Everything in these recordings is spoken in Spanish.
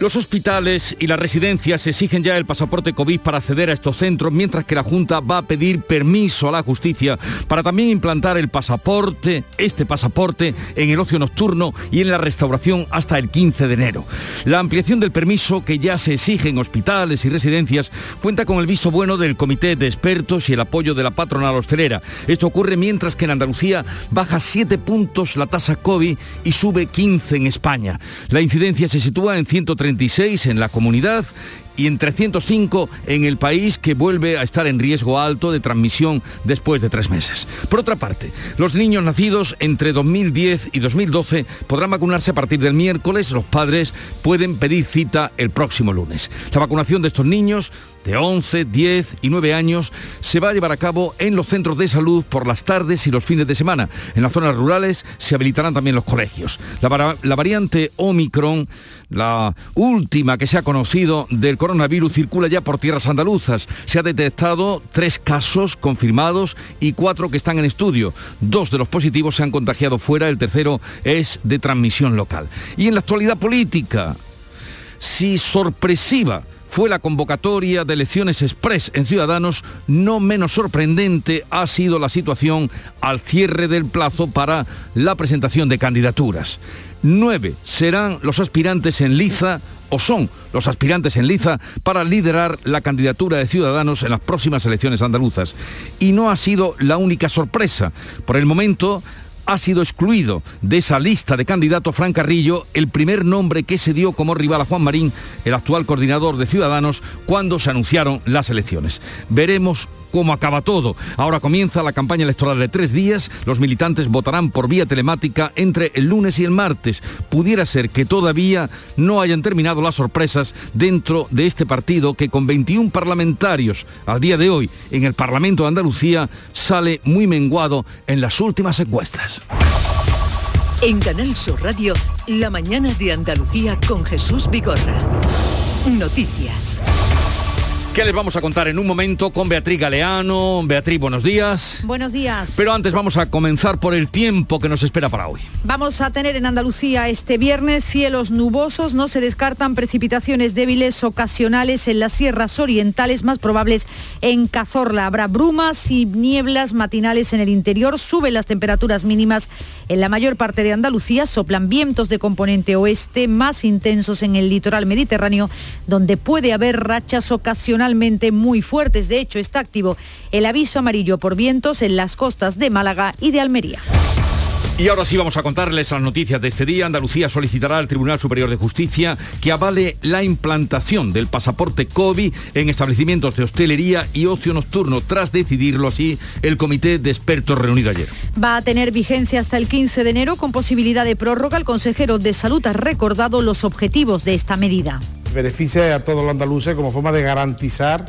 Los hospitales y las residencias exigen ya el pasaporte COVID para acceder a estos centros, mientras que la Junta va a pedir permiso a la justicia para también implantar el pasaporte, este pasaporte, en el ocio nocturno y en la restauración hasta el 15 de enero. La ampliación del permiso que ya se exige en hospitales y residencias cuenta con el visto bueno del Comité de Expertos y el apoyo de la patronal hostelera. Esto ocurre mientras que en Andalucía baja 7 puntos la tasa COVID y sube 15 en España. La incidencia se sitúa en 130 en la comunidad y en 305 en el país que vuelve a estar en riesgo alto de transmisión después de tres meses. Por otra parte, los niños nacidos entre 2010 y 2012 podrán vacunarse a partir del miércoles. Los padres pueden pedir cita el próximo lunes. La vacunación de estos niños de 11, 10 y 9 años se va a llevar a cabo en los centros de salud por las tardes y los fines de semana. En las zonas rurales se habilitarán también los colegios. La, la variante Omicron, la última que se ha conocido del coronavirus, circula ya por tierras andaluzas. Se ha detectado tres casos confirmados y cuatro que están en estudio. Dos de los positivos se han contagiado fuera, el tercero es de transmisión local. Y en la actualidad política, si sorpresiva fue la convocatoria de elecciones express en Ciudadanos, no menos sorprendente ha sido la situación al cierre del plazo para la presentación de candidaturas. Nueve serán los aspirantes en liza o son los aspirantes en liza para liderar la candidatura de Ciudadanos en las próximas elecciones andaluzas. Y no ha sido la única sorpresa. Por el momento, ha sido excluido de esa lista de candidatos Fran Carrillo, el primer nombre que se dio como rival a Juan Marín, el actual coordinador de Ciudadanos, cuando se anunciaron las elecciones. Veremos cómo acaba todo. Ahora comienza la campaña electoral de tres días. Los militantes votarán por vía telemática entre el lunes y el martes. Pudiera ser que todavía no hayan terminado las sorpresas dentro de este partido que con 21 parlamentarios al día de hoy en el Parlamento de Andalucía sale muy menguado en las últimas encuestas. En Canal Sur Radio, la mañana de Andalucía con Jesús Vigorra. Noticias. ¿Qué les vamos a contar en un momento con Beatriz Galeano? Beatriz, buenos días. Buenos días. Pero antes vamos a comenzar por el tiempo que nos espera para hoy. Vamos a tener en Andalucía este viernes cielos nubosos, no se descartan precipitaciones débiles ocasionales en las sierras orientales más probables en Cazorla. Habrá brumas y nieblas matinales en el interior, suben las temperaturas mínimas en la mayor parte de Andalucía, soplan vientos de componente oeste más intensos en el litoral mediterráneo, donde puede haber rachas ocasionales muy fuertes. De hecho, está activo el aviso amarillo por vientos en las costas de Málaga y de Almería. Y ahora sí vamos a contarles las noticias de este día. Andalucía solicitará al Tribunal Superior de Justicia que avale la implantación del pasaporte COVID en establecimientos de hostelería y ocio nocturno, tras decidirlo así el Comité de Expertos reunido ayer. Va a tener vigencia hasta el 15 de enero con posibilidad de prórroga. El consejero de Salud ha recordado los objetivos de esta medida beneficia a todos los andaluces como forma de garantizar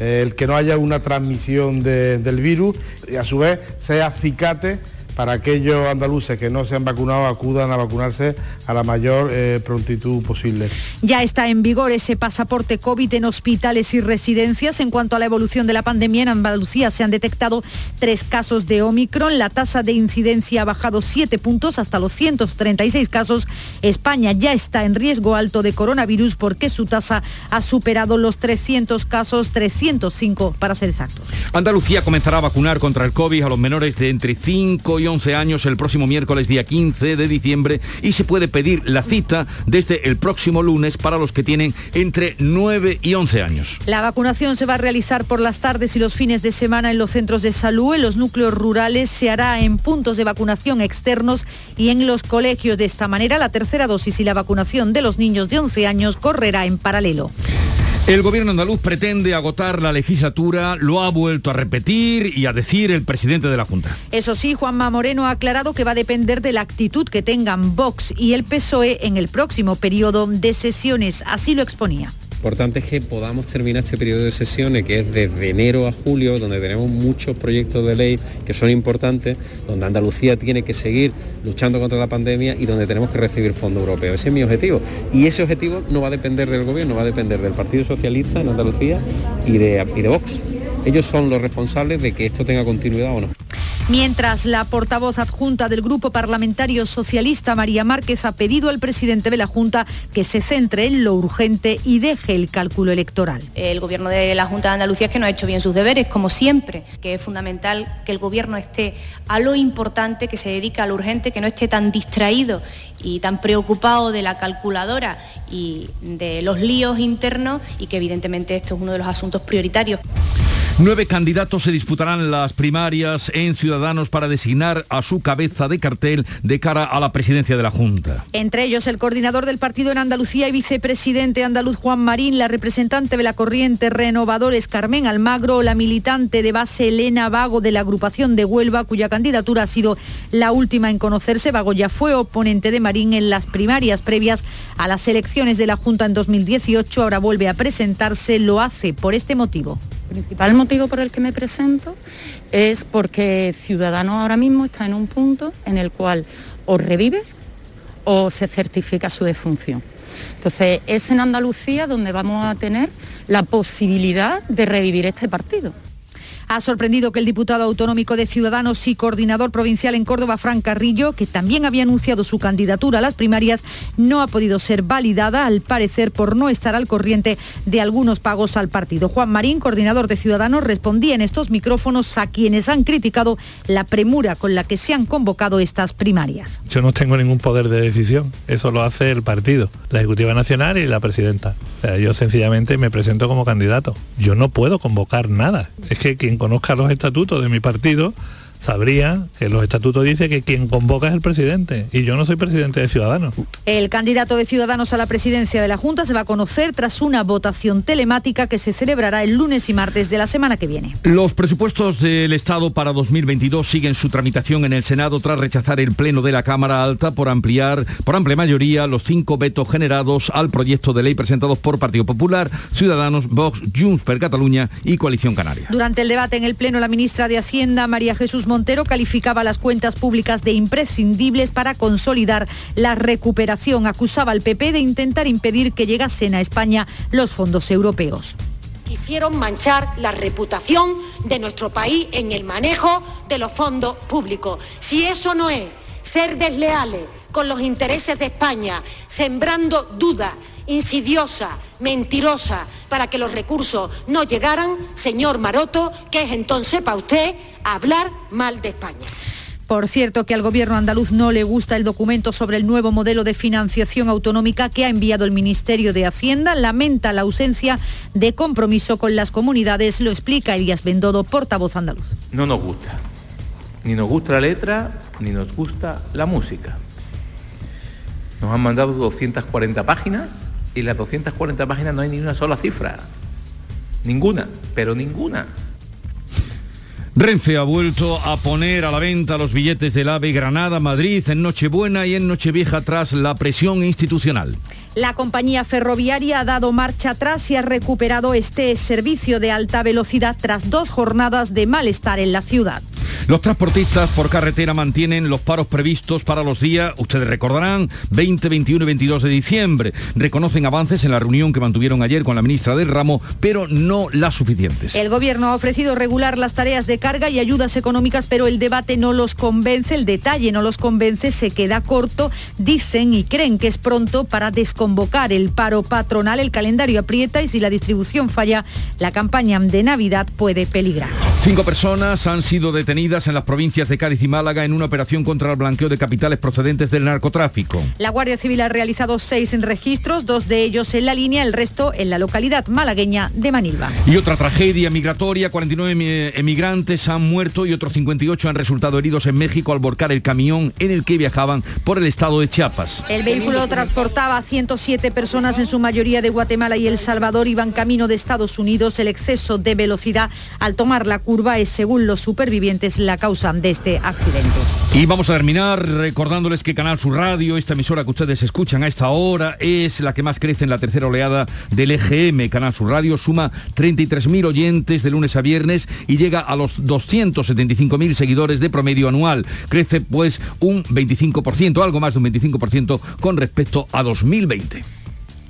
eh, el que no haya una transmisión del virus y a su vez sea acicate para aquellos andaluces que no se han vacunado acudan a vacunarse a la mayor eh, prontitud posible. Ya está en vigor ese pasaporte COVID en hospitales y residencias. En cuanto a la evolución de la pandemia en Andalucía se han detectado tres casos de Omicron. La tasa de incidencia ha bajado siete puntos hasta los 136 casos. España ya está en riesgo alto de coronavirus porque su tasa ha superado los 300 casos, 305 para ser exactos. Andalucía comenzará a vacunar contra el COVID a los menores de entre 5 y 11 años el próximo miércoles día 15 de diciembre y se puede pedir la cita desde el próximo lunes para los que tienen entre 9 y 11 años. La vacunación se va a realizar por las tardes y los fines de semana en los centros de salud, en los núcleos rurales, se hará en puntos de vacunación externos y en los colegios. De esta manera, la tercera dosis y la vacunación de los niños de 11 años correrá en paralelo. El gobierno andaluz pretende agotar la legislatura, lo ha vuelto a repetir y a decir el presidente de la Junta. Eso sí, Juanma Moreno ha aclarado que va a depender de la actitud que tengan Vox y el PSOE en el próximo periodo de sesiones. Así lo exponía importante es que podamos terminar este periodo de sesiones que es desde enero a julio, donde tenemos muchos proyectos de ley que son importantes, donde Andalucía tiene que seguir luchando contra la pandemia y donde tenemos que recibir fondos europeos. Ese es mi objetivo. Y ese objetivo no va a depender del gobierno, va a depender del Partido Socialista en Andalucía y de Vox. Ellos son los responsables de que esto tenga continuidad o no. Mientras la portavoz adjunta del Grupo Parlamentario Socialista, María Márquez, ha pedido al presidente de la Junta que se centre en lo urgente y deje el cálculo electoral. El Gobierno de la Junta de Andalucía es que no ha hecho bien sus deberes, como siempre, que es fundamental que el Gobierno esté a lo importante, que se dedique a lo urgente, que no esté tan distraído y tan preocupado de la calculadora y de los líos internos y que evidentemente esto es uno de los asuntos prioritarios. Nueve candidatos se disputarán las primarias en Ciudadanos para designar a su cabeza de cartel de cara a la presidencia de la Junta. Entre ellos el coordinador del partido en Andalucía y vicepresidente andaluz Juan Marín, la representante de la corriente Renovadores Carmen Almagro, la militante de base Elena Vago de la agrupación de Huelva, cuya candidatura ha sido la última en conocerse. Vago ya fue oponente de Marín en las primarias previas a las elecciones de la Junta en 2018. Ahora vuelve a presentarse, lo hace por este motivo. El principal motivo por el que me presento es porque Ciudadanos ahora mismo está en un punto en el cual o revive o se certifica su defunción. Entonces es en Andalucía donde vamos a tener la posibilidad de revivir este partido. Ha sorprendido que el diputado autonómico de Ciudadanos y coordinador provincial en Córdoba, Fran Carrillo, que también había anunciado su candidatura a las primarias, no ha podido ser validada, al parecer por no estar al corriente de algunos pagos al partido. Juan Marín, coordinador de Ciudadanos, respondía en estos micrófonos a quienes han criticado la premura con la que se han convocado estas primarias. Yo no tengo ningún poder de decisión, eso lo hace el partido, la Ejecutiva Nacional y la Presidenta. yo sencillamente me presento como candidato. Yo no puedo convocar nada. Es que quien conozca los estatutos de mi partido sabría que los estatutos dice que quien convoca es el presidente y yo no soy presidente de Ciudadanos. El candidato de Ciudadanos a la presidencia de la Junta se va a conocer tras una votación telemática que se celebrará el lunes y martes de la semana que viene. Los presupuestos del Estado para 2022 siguen su tramitación en el Senado tras rechazar el Pleno de la Cámara Alta por ampliar por amplia mayoría los cinco vetos generados al proyecto de ley presentados por Partido Popular, Ciudadanos, Vox, Junts per Cataluña y Coalición Canaria. Durante el debate en el Pleno, la ministra de Hacienda, María Jesús Montero calificaba las cuentas públicas de imprescindibles para consolidar la recuperación. Acusaba al PP de intentar impedir que llegasen a España los fondos europeos quisieron manchar la reputación de nuestro país en el manejo de los fondos públicos. Si eso no es ser desleales con los intereses de España, sembrando dudas insidiosa, mentirosa, para que los recursos no llegaran, señor Maroto, que es entonces para usted hablar mal de España. Por cierto, que al gobierno andaluz no le gusta el documento sobre el nuevo modelo de financiación autonómica que ha enviado el Ministerio de Hacienda. Lamenta la ausencia de compromiso con las comunidades, lo explica Elías Bendodo, portavoz andaluz. No nos gusta. Ni nos gusta la letra, ni nos gusta la música. Nos han mandado 240 páginas y las 240 páginas no hay ni una sola cifra. Ninguna, pero ninguna. Renfe ha vuelto a poner a la venta los billetes del AVE Granada-Madrid en Nochebuena y en Nochevieja tras la presión institucional. La compañía ferroviaria ha dado marcha atrás y ha recuperado este servicio de alta velocidad tras dos jornadas de malestar en la ciudad. Los transportistas por carretera mantienen los paros previstos para los días, ustedes recordarán, 20, 21 y 22 de diciembre. Reconocen avances en la reunión que mantuvieron ayer con la ministra del ramo, pero no las suficientes. El gobierno ha ofrecido regular las tareas de carga y ayudas económicas, pero el debate no los convence, el detalle no los convence, se queda corto, dicen y creen que es pronto para desconvocar el paro patronal. El calendario aprieta y si la distribución falla, la campaña de Navidad puede peligrar. Cinco personas han sido detenidas en las provincias de Cádiz y Málaga en una operación contra el blanqueo de capitales procedentes del narcotráfico. La Guardia Civil ha realizado seis registros, dos de ellos en la línea, el resto en la localidad malagueña de Manilva. Y otra tragedia migratoria, 49 emigrantes han muerto y otros 58 han resultado heridos en México al volcar el camión en el que viajaban por el estado de Chiapas. El vehículo transportaba a 107 personas, en su mayoría de Guatemala y El Salvador, iban camino de Estados Unidos. El exceso de velocidad al tomar la curva es, según los supervivientes, la causa de este accidente. Y vamos a terminar recordándoles que Canal Sur Radio, esta emisora que ustedes escuchan a esta hora, es la que más crece en la tercera oleada del EGM. Canal Sur Radio suma 33.000 oyentes de lunes a viernes y llega a los 275.000 seguidores de promedio anual. Crece pues un 25%, algo más de un 25% con respecto a 2020.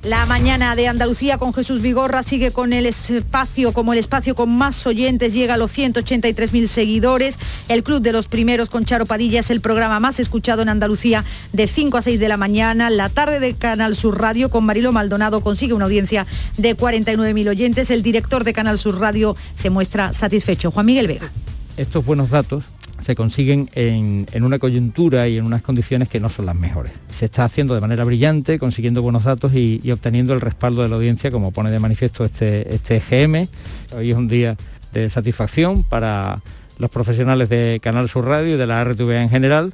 La mañana de Andalucía con Jesús Vigorra sigue con el espacio como el espacio con más oyentes, llega a los 183.000 seguidores. El Club de los Primeros con Charo Padilla es el programa más escuchado en Andalucía de 5 a 6 de la mañana. La tarde de Canal Sur Radio con Marilo Maldonado consigue una audiencia de 49.000 oyentes. El director de Canal Sur Radio se muestra satisfecho. Juan Miguel Vega. Estos buenos datos se consiguen en, una coyuntura y en unas condiciones que no son las mejores. Se está haciendo de manera brillante, consiguiendo buenos datos y, obteniendo el respaldo de la audiencia, como pone de manifiesto este, este GM. Hoy es un día de satisfacción para los profesionales de Canal Sur Radio y de la RTVA en general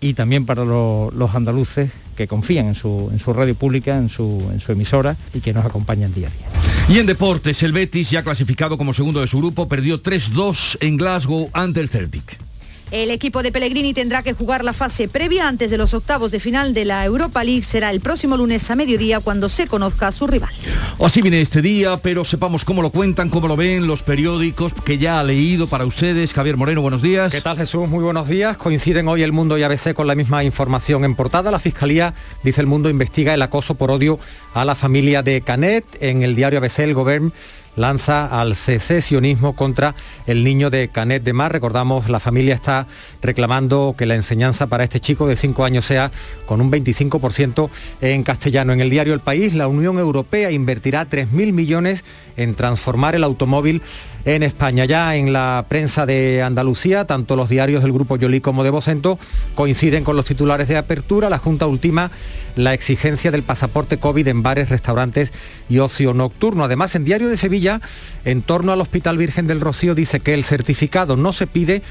y también para los andaluces que confían en su, radio pública, en su, en su emisora y que nos acompañan día a día. Y en deportes, el Betis, ya clasificado como segundo de su grupo, perdió 3-2 en Glasgow ante el Celtic. El equipo de Pellegrini tendrá que jugar la fase previa antes de los octavos de final de la Europa League. Será el próximo lunes a mediodía cuando se conozca a su rival. Así viene este día, pero sepamos cómo lo cuentan, cómo lo ven los periódicos que ya ha leído para ustedes. Javier Moreno, buenos días. ¿Qué tal Jesús? Muy buenos días. Coinciden hoy El Mundo y ABC con la misma información en portada. La Fiscalía, dice El Mundo, investiga el acoso por odio a la familia de Canet. En el diario ABC el Gobierno lanza al secesionismo contra el niño de Canet de Mar. Recordamos, la familia está reclamando que la enseñanza para este chico de 5 años sea con un 25% en castellano. En el diario El País, la Unión Europea invertirá 3.000 millones en transformar el automóvil en España. Ya en la prensa de Andalucía, tanto los diarios del Grupo Yolí como de Bocento coinciden con los titulares de apertura. La Junta última la exigencia del pasaporte COVID en bares, restaurantes y ocio nocturno. Además, en Diario de Sevilla, en torno al Hospital Virgen del Rocío, dice que el certificado no se pide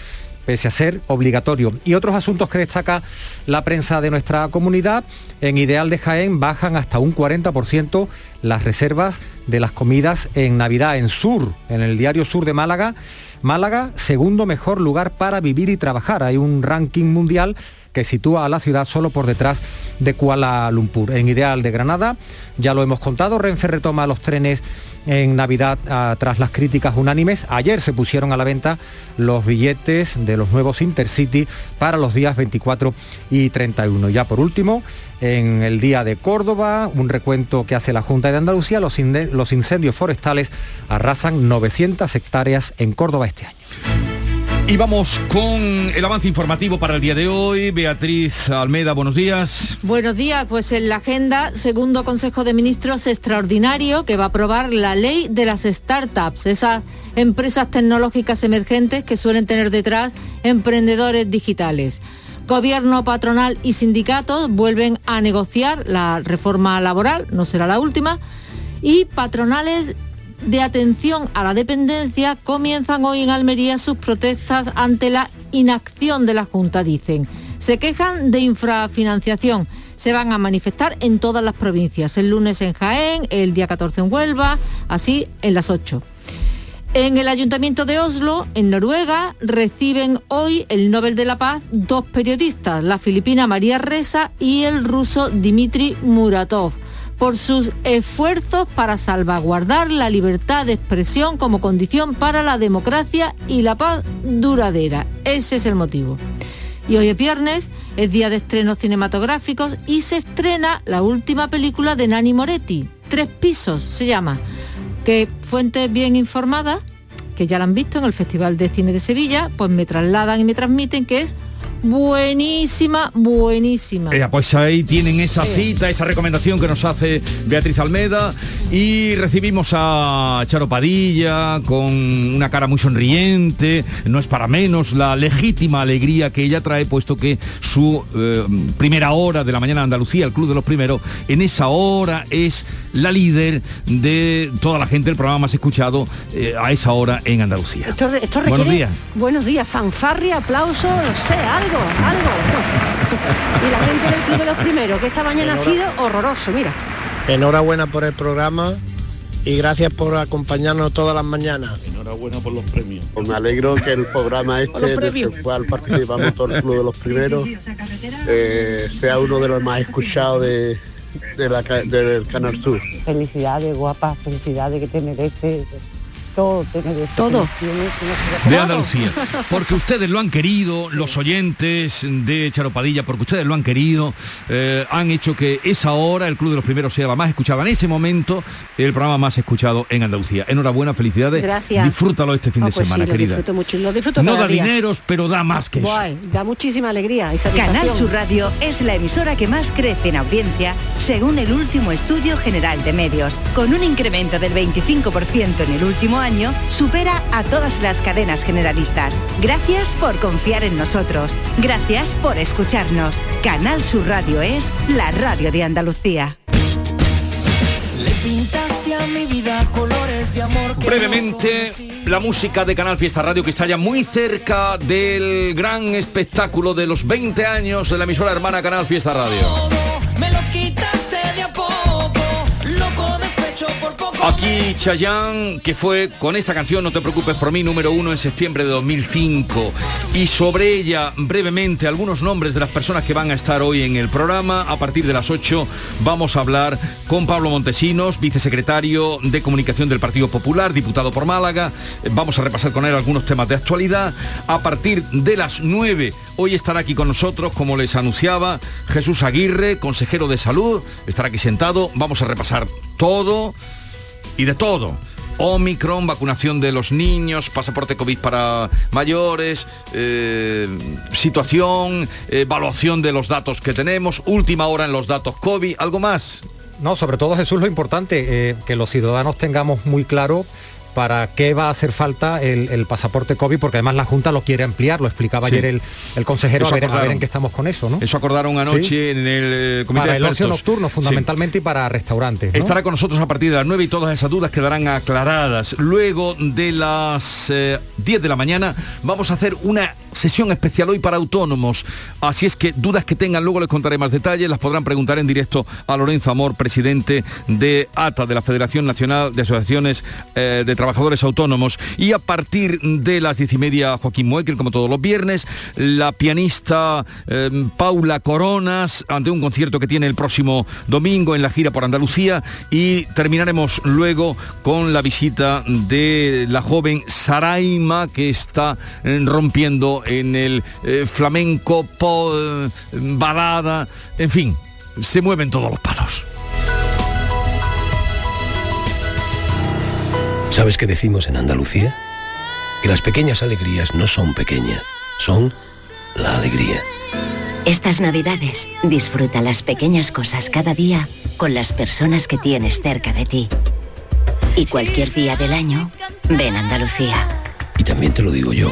pese a ser obligatorio. Y otros asuntos que destaca la prensa de nuestra comunidad, en Ideal de Jaén bajan hasta un 40% las reservas de las comidas en Navidad en Sur, en el diario Sur de Málaga. Málaga, segundo mejor lugar para vivir y trabajar. Hay un ranking mundial que sitúa a la ciudad solo por detrás de Kuala Lumpur. En Ideal de Granada, ya lo hemos contado, Renfe retoma los trenes en Navidad ah, tras las críticas unánimes. Ayer se pusieron a la venta los billetes de los nuevos Intercity para los días 24 y 31. Ya por último, en el día de Córdoba, un recuento que hace la Junta de Andalucía, los, los incendios forestales arrasan 900 hectáreas en Córdoba este año. Y vamos con el avance informativo para el día de hoy. Beatriz Almeda, buenos días. Buenos días, pues en la agenda, segundo Consejo de Ministros extraordinario que va a aprobar la ley de las startups, esas empresas tecnológicas emergentes que suelen tener detrás emprendedores digitales. Gobierno, patronal y sindicatos vuelven a negociar la reforma laboral, no será la última, y patronales de atención a la dependencia comienzan hoy en Almería sus protestas ante la inacción de la Junta, dicen. Se quejan de infrafinanciación. Se van a manifestar en todas las provincias. El lunes en Jaén, el día 14 en Huelva, así en las 8. En el Ayuntamiento de Oslo, en Noruega, reciben hoy el Nobel de la Paz dos periodistas, la filipina María Reza y el ruso Dmitry Muratov por sus esfuerzos para salvaguardar la libertad de expresión como condición para la democracia y la paz duradera. Ese es el motivo. Y hoy es viernes, es día de estrenos cinematográficos y se estrena la última película de Nani Moretti, Tres Pisos se llama, que fuentes bien informadas, que ya la han visto en el Festival de Cine de Sevilla, pues me trasladan y me transmiten que es buenísima, buenísima. pues ahí tienen esa cita, esa recomendación que nos hace Beatriz Almeda. Y recibimos a Charo Padilla con una cara muy sonriente, no es para menos la legítima alegría que ella trae, puesto que su eh, primera hora de la mañana Andalucía, el Club de los Primeros, en esa hora es la líder de toda la gente, el programa más escuchado eh, a esa hora en Andalucía. Esto, requiere, buenos días. Buenos días, fanfarria, aplauso, no sé, algo, algo. y la gente del Club de los Primeros, que esta mañana ha sido horroroso, mira. Enhorabuena por el programa y gracias por acompañarnos todas las mañanas. Enhorabuena por los premios. Pues me alegro que el programa este, del cual participamos todo el club de los primeros, eh, sea uno de los más escuchados de, de del Canal Sur. Felicidades, guapa, felicidades que te mereces. Todo mereces. Todo. de Andalucía. Porque ustedes lo han querido, los oyentes de Charopadilla, porque ustedes lo han querido, eh, han hecho que esa hora el Club de los Primeros sea la más escuchada. En ese momento, el programa más escuchado en Andalucía. Enhorabuena, felicidades. Gracias. Disfrútalo este fin Ah, de pues semana, sí, lo querida. disfruto mucho, lo disfruto No da día. dineros, pero da más que eso. Da muchísima alegría y. Canal Sur Radio es la emisora que más crece en audiencia según el último estudio general de medios. Con un incremento del 25% en el último año, supera a todas las cadenas generalistas. Gracias por confiar en nosotros. Gracias por escucharnos. Canal Sur Radio es la radio de Andalucía. Le pintaste a mi vida colores de amor. Brevemente, la música de Canal Fiesta Radio que está ya muy cerca del gran espectáculo de los 20 años de la emisora hermana Canal Fiesta Radio. Me lo quitaste Aquí Chayanne, que fue con esta canción No te preocupes por mí, número uno en septiembre de 2005. Y sobre ella, brevemente, algunos nombres de las personas que van a estar hoy en el programa. A partir de las 8 vamos a hablar con Pablo Montesinos, vicesecretario de Comunicación del Partido Popular, diputado por Málaga. Vamos a repasar con él algunos temas de actualidad. A partir de las 9, hoy estará aquí con nosotros, como les anunciaba, Jesús Aguirre, consejero de salud, estará aquí sentado. Vamos a repasar todo y de todo. Omicron, vacunación de los niños, pasaporte COVID para mayores, eh, situación, evaluación de los datos que tenemos, última hora en los datos COVID, ¿algo más? No, sobre todo Jesús, lo importante, eh, que los ciudadanos tengamos muy claro para qué va a hacer falta el, el pasaporte COVID, porque además la Junta lo quiere ampliar, lo explicaba Sí. ayer el, el consejero, a ver, a ver acordaron. en qué estamos con eso, ¿no? Eso acordaron anoche Sí. en el eh, comité Para de el ocio nocturno, Sí. fundamentalmente, y para restaurantes. ¿no? Estará con nosotros a partir de las 9 y todas esas dudas quedarán aclaradas. Luego de las eh, 10 de la mañana vamos a hacer una sesión especial hoy para autónomos. Así es que dudas que tengan, luego les contaré más detalles, las podrán preguntar en directo a Lorenzo Amor, presidente de ATA, de la Federación Nacional de Asociaciones eh, de Trabajadores Autónomos. Y a partir de las 10 y media, Joaquín Moekel, como todos los viernes, la pianista eh, Paula Coronas, ante un concierto que tiene el próximo domingo en la gira por Andalucía. Y terminaremos luego con la visita de la joven Saraima, que está eh, rompiendo en el eh, flamenco, pop, balada, en fin, se mueven todos los palos. ¿Sabes qué decimos en Andalucía? Que las pequeñas alegrías no son pequeñas, son la alegría. Estas navidades disfruta las pequeñas cosas cada día con las personas que tienes cerca de ti. Y cualquier día del año, ven a Andalucía. Y también te lo digo yo,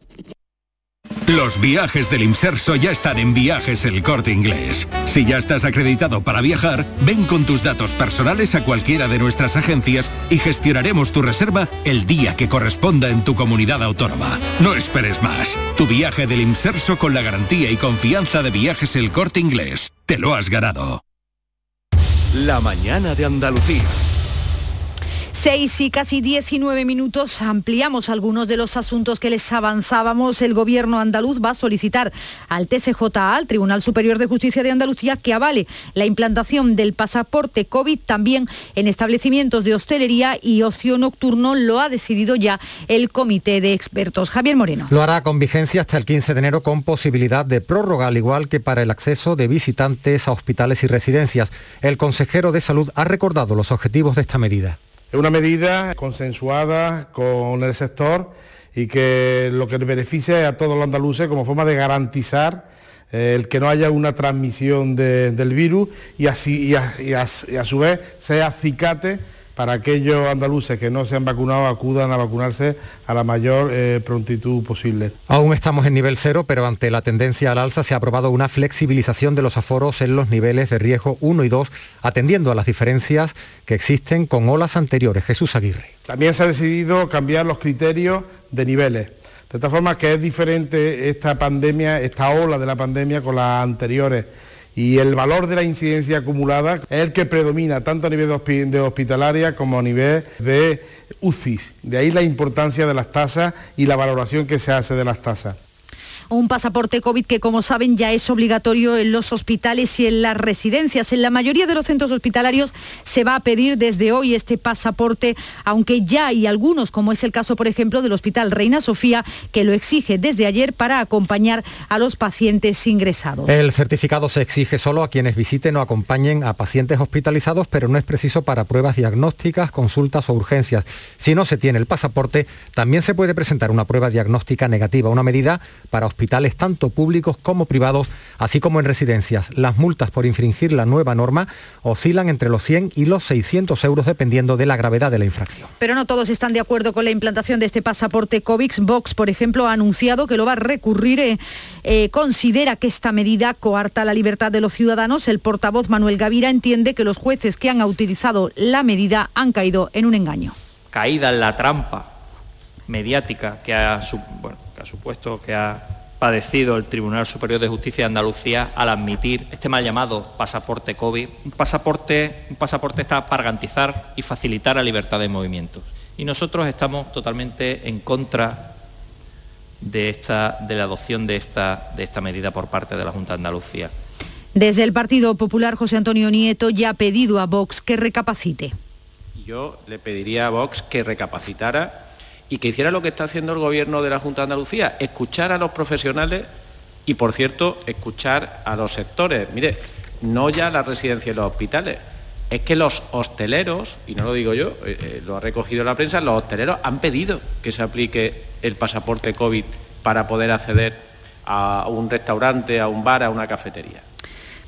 Los viajes del Imserso ya están en Viajes El Corte Inglés. Si ya estás acreditado para viajar, ven con tus datos personales a cualquiera de nuestras agencias y gestionaremos tu reserva el día que corresponda en tu comunidad autónoma. No esperes más. Tu viaje del Imserso con la garantía y confianza de Viajes El Corte Inglés. Te lo has ganado. La mañana de Andalucía. 6 y casi 19 minutos ampliamos algunos de los asuntos que les avanzábamos. El gobierno andaluz va a solicitar al TSJA, al Tribunal Superior de Justicia de Andalucía, que avale la implantación del pasaporte COVID también en establecimientos de hostelería y ocio nocturno. Lo ha decidido ya el comité de expertos. Javier Moreno. Lo hará con vigencia hasta el 15 de enero con posibilidad de prórroga, al igual que para el acceso de visitantes a hospitales y residencias. El consejero de salud ha recordado los objetivos de esta medida. Es una medida consensuada con el sector y que lo que beneficia a todos los andaluces como forma de garantizar eh, el que no haya una transmisión de- del virus y, así, y a, y a- y a su vez sea acicate para aquellos andaluces que no se han vacunado acudan a vacunarse a la mayor eh, prontitud posible. Aún estamos en nivel cero, pero ante la tendencia al alza se ha aprobado una flexibilización de los aforos en los niveles de riesgo 1 y 2, atendiendo a las diferencias que existen con olas anteriores. Jesús Aguirre. También se ha decidido cambiar los criterios de niveles. De tal forma que es diferente esta pandemia, esta ola de la pandemia con las anteriores y el valor de la incidencia acumulada es el que predomina tanto a nivel de hospitalaria como a nivel de UCIs. De ahí la importancia de las tasas y la valoración que se hace de las tasas un pasaporte COVID que, como saben, ya es obligatorio en los hospitales y en las residencias. En la mayoría de los centros hospitalarios se va a pedir desde hoy este pasaporte, aunque ya hay algunos, como es el caso, por ejemplo, del Hospital Reina Sofía, que lo exige desde ayer para acompañar a los pacientes ingresados. El certificado se exige solo a quienes visiten o acompañen a pacientes hospitalizados, pero no es preciso para pruebas diagnósticas, consultas o urgencias. Si no se tiene el pasaporte, también se puede presentar una prueba diagnóstica negativa, una medida para hospitales tanto públicos como privados, así como en residencias. Las multas por infringir la nueva norma oscilan entre los 100 y los 600 euros dependiendo de la gravedad de la infracción. Pero no todos están de acuerdo con la implantación de este pasaporte COVID. Vox, por ejemplo, ha anunciado que lo va a recurrir. Eh, eh, considera que esta medida coarta la libertad de los ciudadanos. El portavoz Manuel Gavira entiende que los jueces que han utilizado la medida han caído en un engaño. Caída en la trampa mediática que ha, que ha supuesto, que ha padecido el Tribunal Superior de Justicia de Andalucía al admitir este mal llamado pasaporte COVID. Un pasaporte, un pasaporte está para garantizar y facilitar la libertad de movimientos. Y nosotros estamos totalmente en contra de, esta, de la adopción de esta, de esta medida por parte de la Junta de Andalucía. Desde el Partido Popular, José Antonio Nieto ya ha pedido a Vox que recapacite. Yo le pediría a Vox que recapacitara y que hiciera lo que está haciendo el gobierno de la Junta de Andalucía, escuchar a los profesionales y, por cierto, escuchar a los sectores. Mire, no ya las residencias y los hospitales, es que los hosteleros, y no lo digo yo, eh, eh, lo ha recogido la prensa, los hosteleros han pedido que se aplique el pasaporte COVID para poder acceder a un restaurante, a un bar, a una cafetería.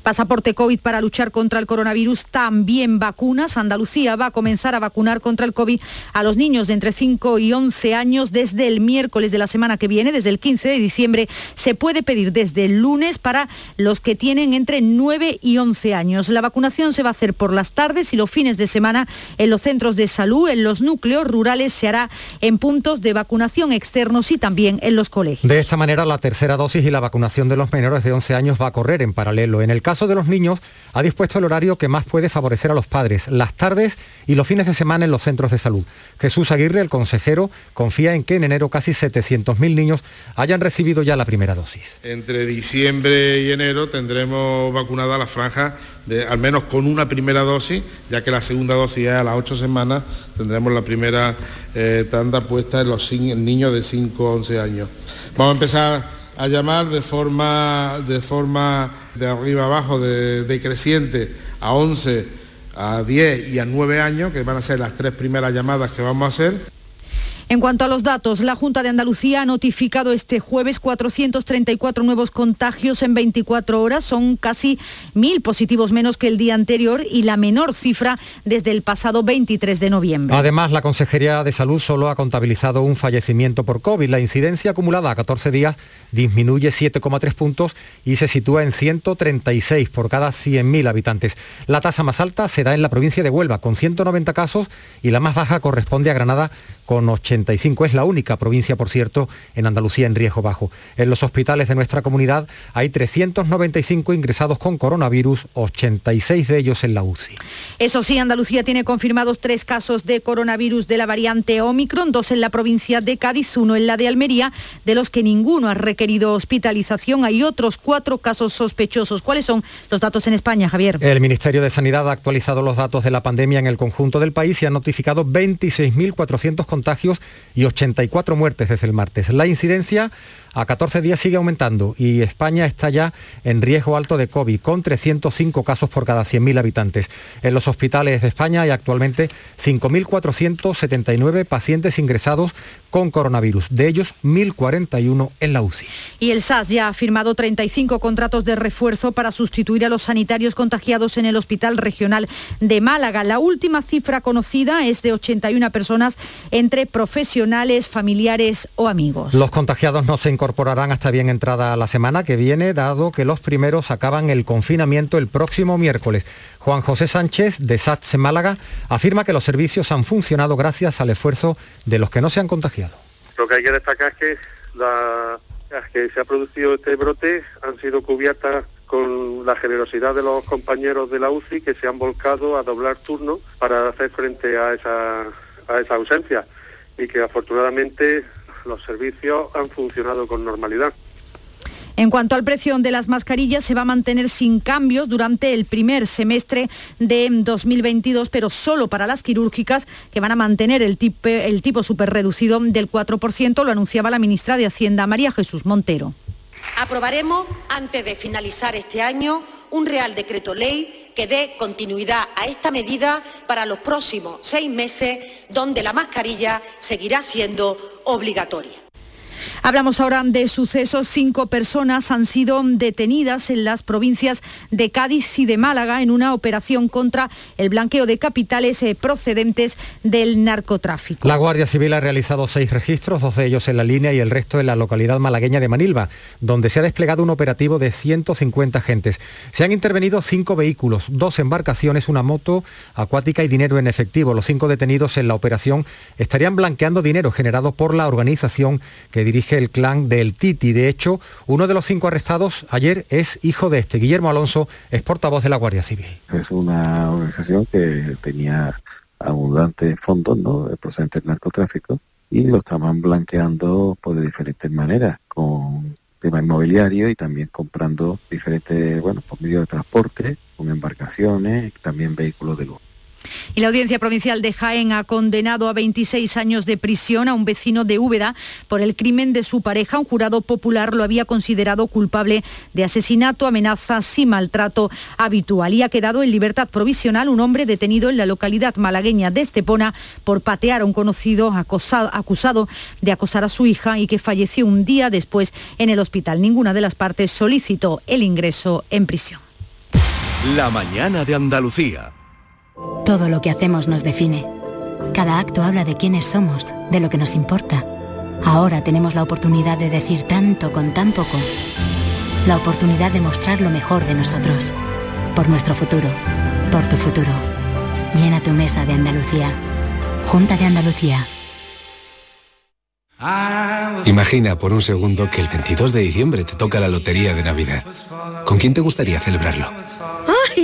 Pasaporte COVID para luchar contra el coronavirus, también vacunas. Andalucía va a comenzar a vacunar contra el COVID a los niños de entre 5 y 11 años desde el miércoles de la semana que viene, desde el 15 de diciembre. Se puede pedir desde el lunes para los que tienen entre 9 y 11 años. La vacunación se va a hacer por las tardes y los fines de semana en los centros de salud, en los núcleos rurales, se hará en puntos de vacunación externos y también en los colegios. De esta manera, la tercera dosis y la vacunación de los menores de 11 años va a correr en paralelo. En el caso de los niños, ha dispuesto el horario que más puede favorecer a los padres, las tardes y los fines de semana en los centros de salud. Jesús Aguirre, el consejero, confía en que en enero casi 700.000 niños hayan recibido ya la primera dosis. Entre diciembre y enero tendremos vacunada la franja de, al menos con una primera dosis, ya que la segunda dosis es a las 8 semanas, tendremos la primera eh, tanda puesta en los niños de 5 a 11 años. Vamos a empezar a llamar de forma de, forma de arriba abajo, de, decreciente, a 11, a 10 y a 9 años, que van a ser las tres primeras llamadas que vamos a hacer. En cuanto a los datos, la Junta de Andalucía ha notificado este jueves 434 nuevos contagios en 24 horas. Son casi mil positivos menos que el día anterior y la menor cifra desde el pasado 23 de noviembre. Además, la Consejería de Salud solo ha contabilizado un fallecimiento por COVID. La incidencia acumulada a 14 días disminuye 7,3 puntos y se sitúa en 136 por cada 100.000 habitantes. La tasa más alta se da en la provincia de Huelva, con 190 casos, y la más baja corresponde a Granada, con 85. Es la única provincia, por cierto, en Andalucía en riesgo bajo. En los hospitales de nuestra comunidad hay 395 ingresados con coronavirus, 86 de ellos en la UCI. Eso sí, Andalucía tiene confirmados tres casos de coronavirus de la variante Omicron, dos en la provincia de Cádiz, uno en la de Almería, de los que ninguno ha requerido hospitalización. Hay otros cuatro casos sospechosos. ¿Cuáles son los datos en España, Javier? El Ministerio de Sanidad ha actualizado los datos de la pandemia en el conjunto del país y ha notificado 26.400 contagios y 84 muertes desde el martes. La incidencia a 14 días sigue aumentando y España está ya en riesgo alto de COVID, con 305 casos por cada 100.000 habitantes. En los hospitales de España hay actualmente 5.479 pacientes ingresados con coronavirus, de ellos 1.041 en la UCI. Y el SAS ya ha firmado 35 contratos de refuerzo para sustituir a los sanitarios contagiados en el Hospital Regional de Málaga. La última cifra conocida es de 81 personas entre profesionales, familiares o amigos. Los contagiados no se incorporarán hasta bien entrada la semana que viene, dado que los primeros acaban el confinamiento el próximo miércoles. Juan José Sánchez, de SATS Málaga, afirma que los servicios han funcionado gracias al esfuerzo de los que no se han contagiado. Lo que hay que destacar es que las que se ha producido este brote han sido cubiertas con la generosidad de los compañeros de la UCI que se han volcado a doblar turnos para hacer frente a esa, a esa ausencia y que afortunadamente los servicios han funcionado con normalidad. En cuanto al precio de las mascarillas, se va a mantener sin cambios durante el primer semestre de 2022, pero solo para las quirúrgicas, que van a mantener el tipo, el tipo super reducido del 4%, lo anunciaba la ministra de Hacienda, María Jesús Montero. Aprobaremos, antes de finalizar este año, un Real Decreto Ley que dé continuidad a esta medida para los próximos seis meses, donde la mascarilla seguirá siendo obligatoria. Hablamos ahora de sucesos. Cinco personas han sido detenidas en las provincias de Cádiz y de Málaga en una operación contra el blanqueo de capitales eh, procedentes del narcotráfico. La Guardia Civil ha realizado seis registros, dos de ellos en la línea y el resto en la localidad malagueña de Manilva, donde se ha desplegado un operativo de 150 agentes. Se han intervenido cinco vehículos, dos embarcaciones, una moto acuática y dinero en efectivo. Los cinco detenidos en la operación estarían blanqueando dinero generado por la organización que dirige el clan del Titi. De hecho, uno de los cinco arrestados ayer es hijo de este. Guillermo Alonso es portavoz de la Guardia Civil. Es una organización que tenía abundantes fondos ¿no? procedentes del narcotráfico y lo estaban blanqueando por de diferentes maneras, con tema inmobiliario y también comprando diferentes, bueno, por medio de transporte, con embarcaciones, también vehículos de luz. Y la Audiencia Provincial de Jaén ha condenado a 26 años de prisión a un vecino de Úbeda por el crimen de su pareja. Un jurado popular lo había considerado culpable de asesinato, amenazas y maltrato habitual. Y ha quedado en libertad provisional un hombre detenido en la localidad malagueña de Estepona por patear a un conocido acosado, acusado de acosar a su hija y que falleció un día después en el hospital. Ninguna de las partes solicitó el ingreso en prisión. La mañana de Andalucía. Todo lo que hacemos nos define. Cada acto habla de quiénes somos, de lo que nos importa. Ahora tenemos la oportunidad de decir tanto con tan poco. La oportunidad de mostrar lo mejor de nosotros. Por nuestro futuro. Por tu futuro. Llena tu mesa de Andalucía. Junta de Andalucía. Imagina por un segundo que el 22 de diciembre te toca la lotería de Navidad. ¿Con quién te gustaría celebrarlo?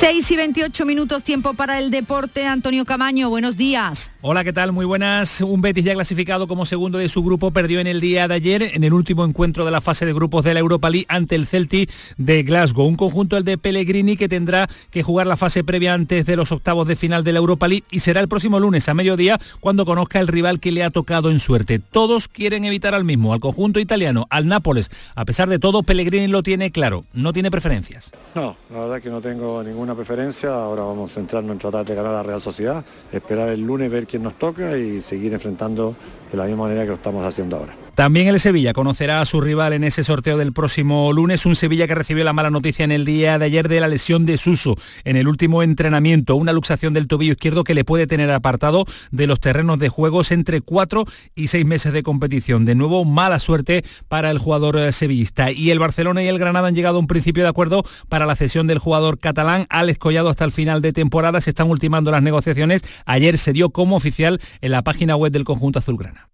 6 y 28 minutos tiempo para el deporte. Antonio Camaño, buenos días. Hola, ¿qué tal? Muy buenas. Un Betis ya clasificado como segundo de su grupo perdió en el día de ayer en el último encuentro de la fase de grupos de la Europa League ante el Celtic de Glasgow. Un conjunto el de Pellegrini que tendrá que jugar la fase previa antes de los octavos de final de la Europa League y será el próximo lunes a mediodía cuando conozca el rival que le ha tocado en suerte. Todos quieren evitar al mismo, al conjunto italiano, al Nápoles. A pesar de todo, Pellegrini lo tiene claro, no tiene preferencias. No, la verdad que no tengo ninguna preferencia. Ahora vamos a centrarnos en tratar de ganar a la Real Sociedad, esperar el lunes, ver quién nos toca y seguir enfrentando de la misma manera que lo estamos haciendo ahora. También el Sevilla conocerá a su rival en ese sorteo del próximo lunes, un Sevilla que recibió la mala noticia en el día de ayer de la lesión de Suso en el último entrenamiento, una luxación del tobillo izquierdo que le puede tener apartado de los terrenos de juegos entre cuatro y seis meses de competición. De nuevo, mala suerte para el jugador eh, sevillista. Y el Barcelona y el Granada han llegado a un principio de acuerdo para la cesión del jugador catalán, Alex Collado, hasta el final de temporada. Se están ultimando las negociaciones. Ayer se dio como oficial en la página web del conjunto azulgrana.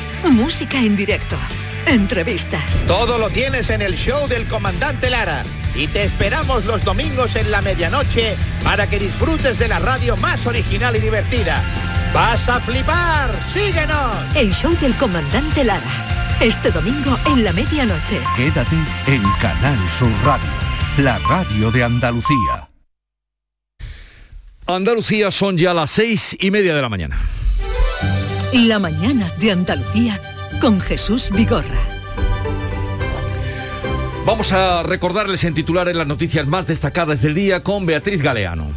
música en directo, entrevistas. Todo lo tienes en el show del comandante Lara. Y te esperamos los domingos en la medianoche para que disfrutes de la radio más original y divertida. ¡Vas a flipar! ¡Síguenos! El show del comandante Lara. Este domingo en la medianoche. Quédate en Canal Sur Radio, la radio de Andalucía. Andalucía son ya las seis y media de la mañana. La mañana de Andalucía con Jesús Vigorra. Vamos a recordarles en titulares las noticias más destacadas del día con Beatriz Galeano.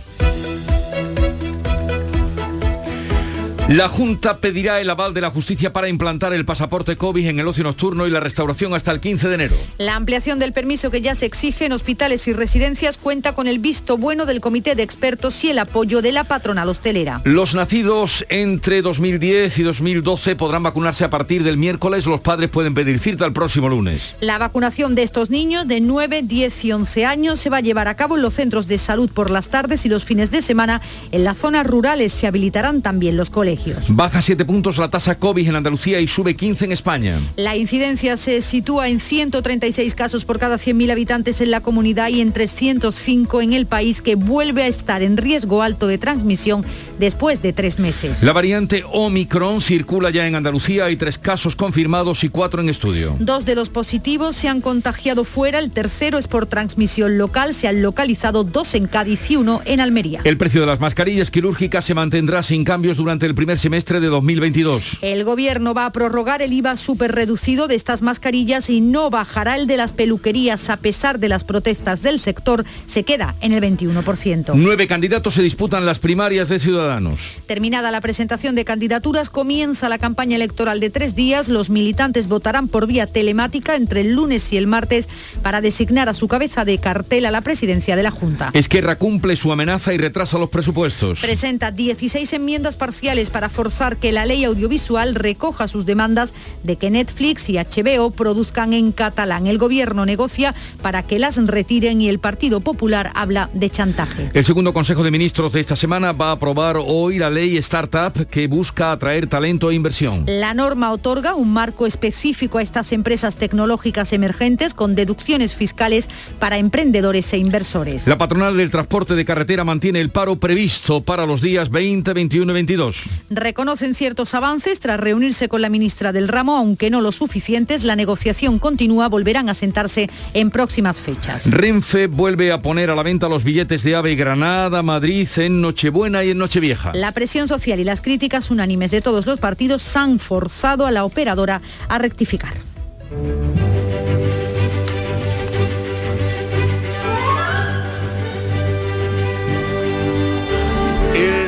La Junta pedirá el aval de la justicia para implantar el pasaporte COVID en el ocio nocturno y la restauración hasta el 15 de enero. La ampliación del permiso que ya se exige en hospitales y residencias cuenta con el visto bueno del comité de expertos y el apoyo de la patronal hostelera. Los nacidos entre 2010 y 2012 podrán vacunarse a partir del miércoles. Los padres pueden pedir cita el próximo lunes. La vacunación de estos niños de 9, 10 y 11 años se va a llevar a cabo en los centros de salud por las tardes y los fines de semana. En las zonas rurales se habilitarán también los colegios. Baja 7 puntos la tasa COVID en Andalucía y sube 15 en España. La incidencia se sitúa en 136 casos por cada 100.000 habitantes en la comunidad y en 305 en el país que vuelve a estar en riesgo alto de transmisión después de tres meses. La variante Omicron circula ya en Andalucía. Hay tres casos confirmados y cuatro en estudio. Dos de los positivos se han contagiado fuera, el tercero es por transmisión local. Se han localizado dos en Cádiz y uno en Almería. El precio de las mascarillas quirúrgicas se mantendrá sin cambios durante el primer semestre de 2022. El gobierno va a prorrogar el IVA súper reducido de estas mascarillas y no bajará el de las peluquerías a pesar de las protestas del sector. Se queda en el 21%. Nueve candidatos se disputan las primarias de Ciudadanos. Terminada la presentación de candidaturas, comienza la campaña electoral de tres días. Los militantes votarán por vía telemática entre el lunes y el martes para designar a su cabeza de cartel a la presidencia de la Junta. Esquerra cumple su amenaza y retrasa los presupuestos. Presenta 16 enmiendas parciales para forzar que la ley audiovisual recoja sus demandas de que Netflix y HBO produzcan en catalán. El gobierno negocia para que las retiren y el Partido Popular habla de chantaje. El segundo Consejo de Ministros de esta semana va a aprobar hoy la ley Startup que busca atraer talento e inversión. La norma otorga un marco específico a estas empresas tecnológicas emergentes con deducciones fiscales para emprendedores e inversores. La patronal del transporte de carretera mantiene el paro previsto para los días 20, 21 y 22. Reconocen ciertos avances tras reunirse con la ministra del ramo, aunque no los suficientes. La negociación continúa, volverán a sentarse en próximas fechas. Renfe vuelve a poner a la venta los billetes de AVE Granada, Madrid en Nochebuena y en Nochevieja. La presión social y las críticas unánimes de todos los partidos han forzado a la operadora a rectificar.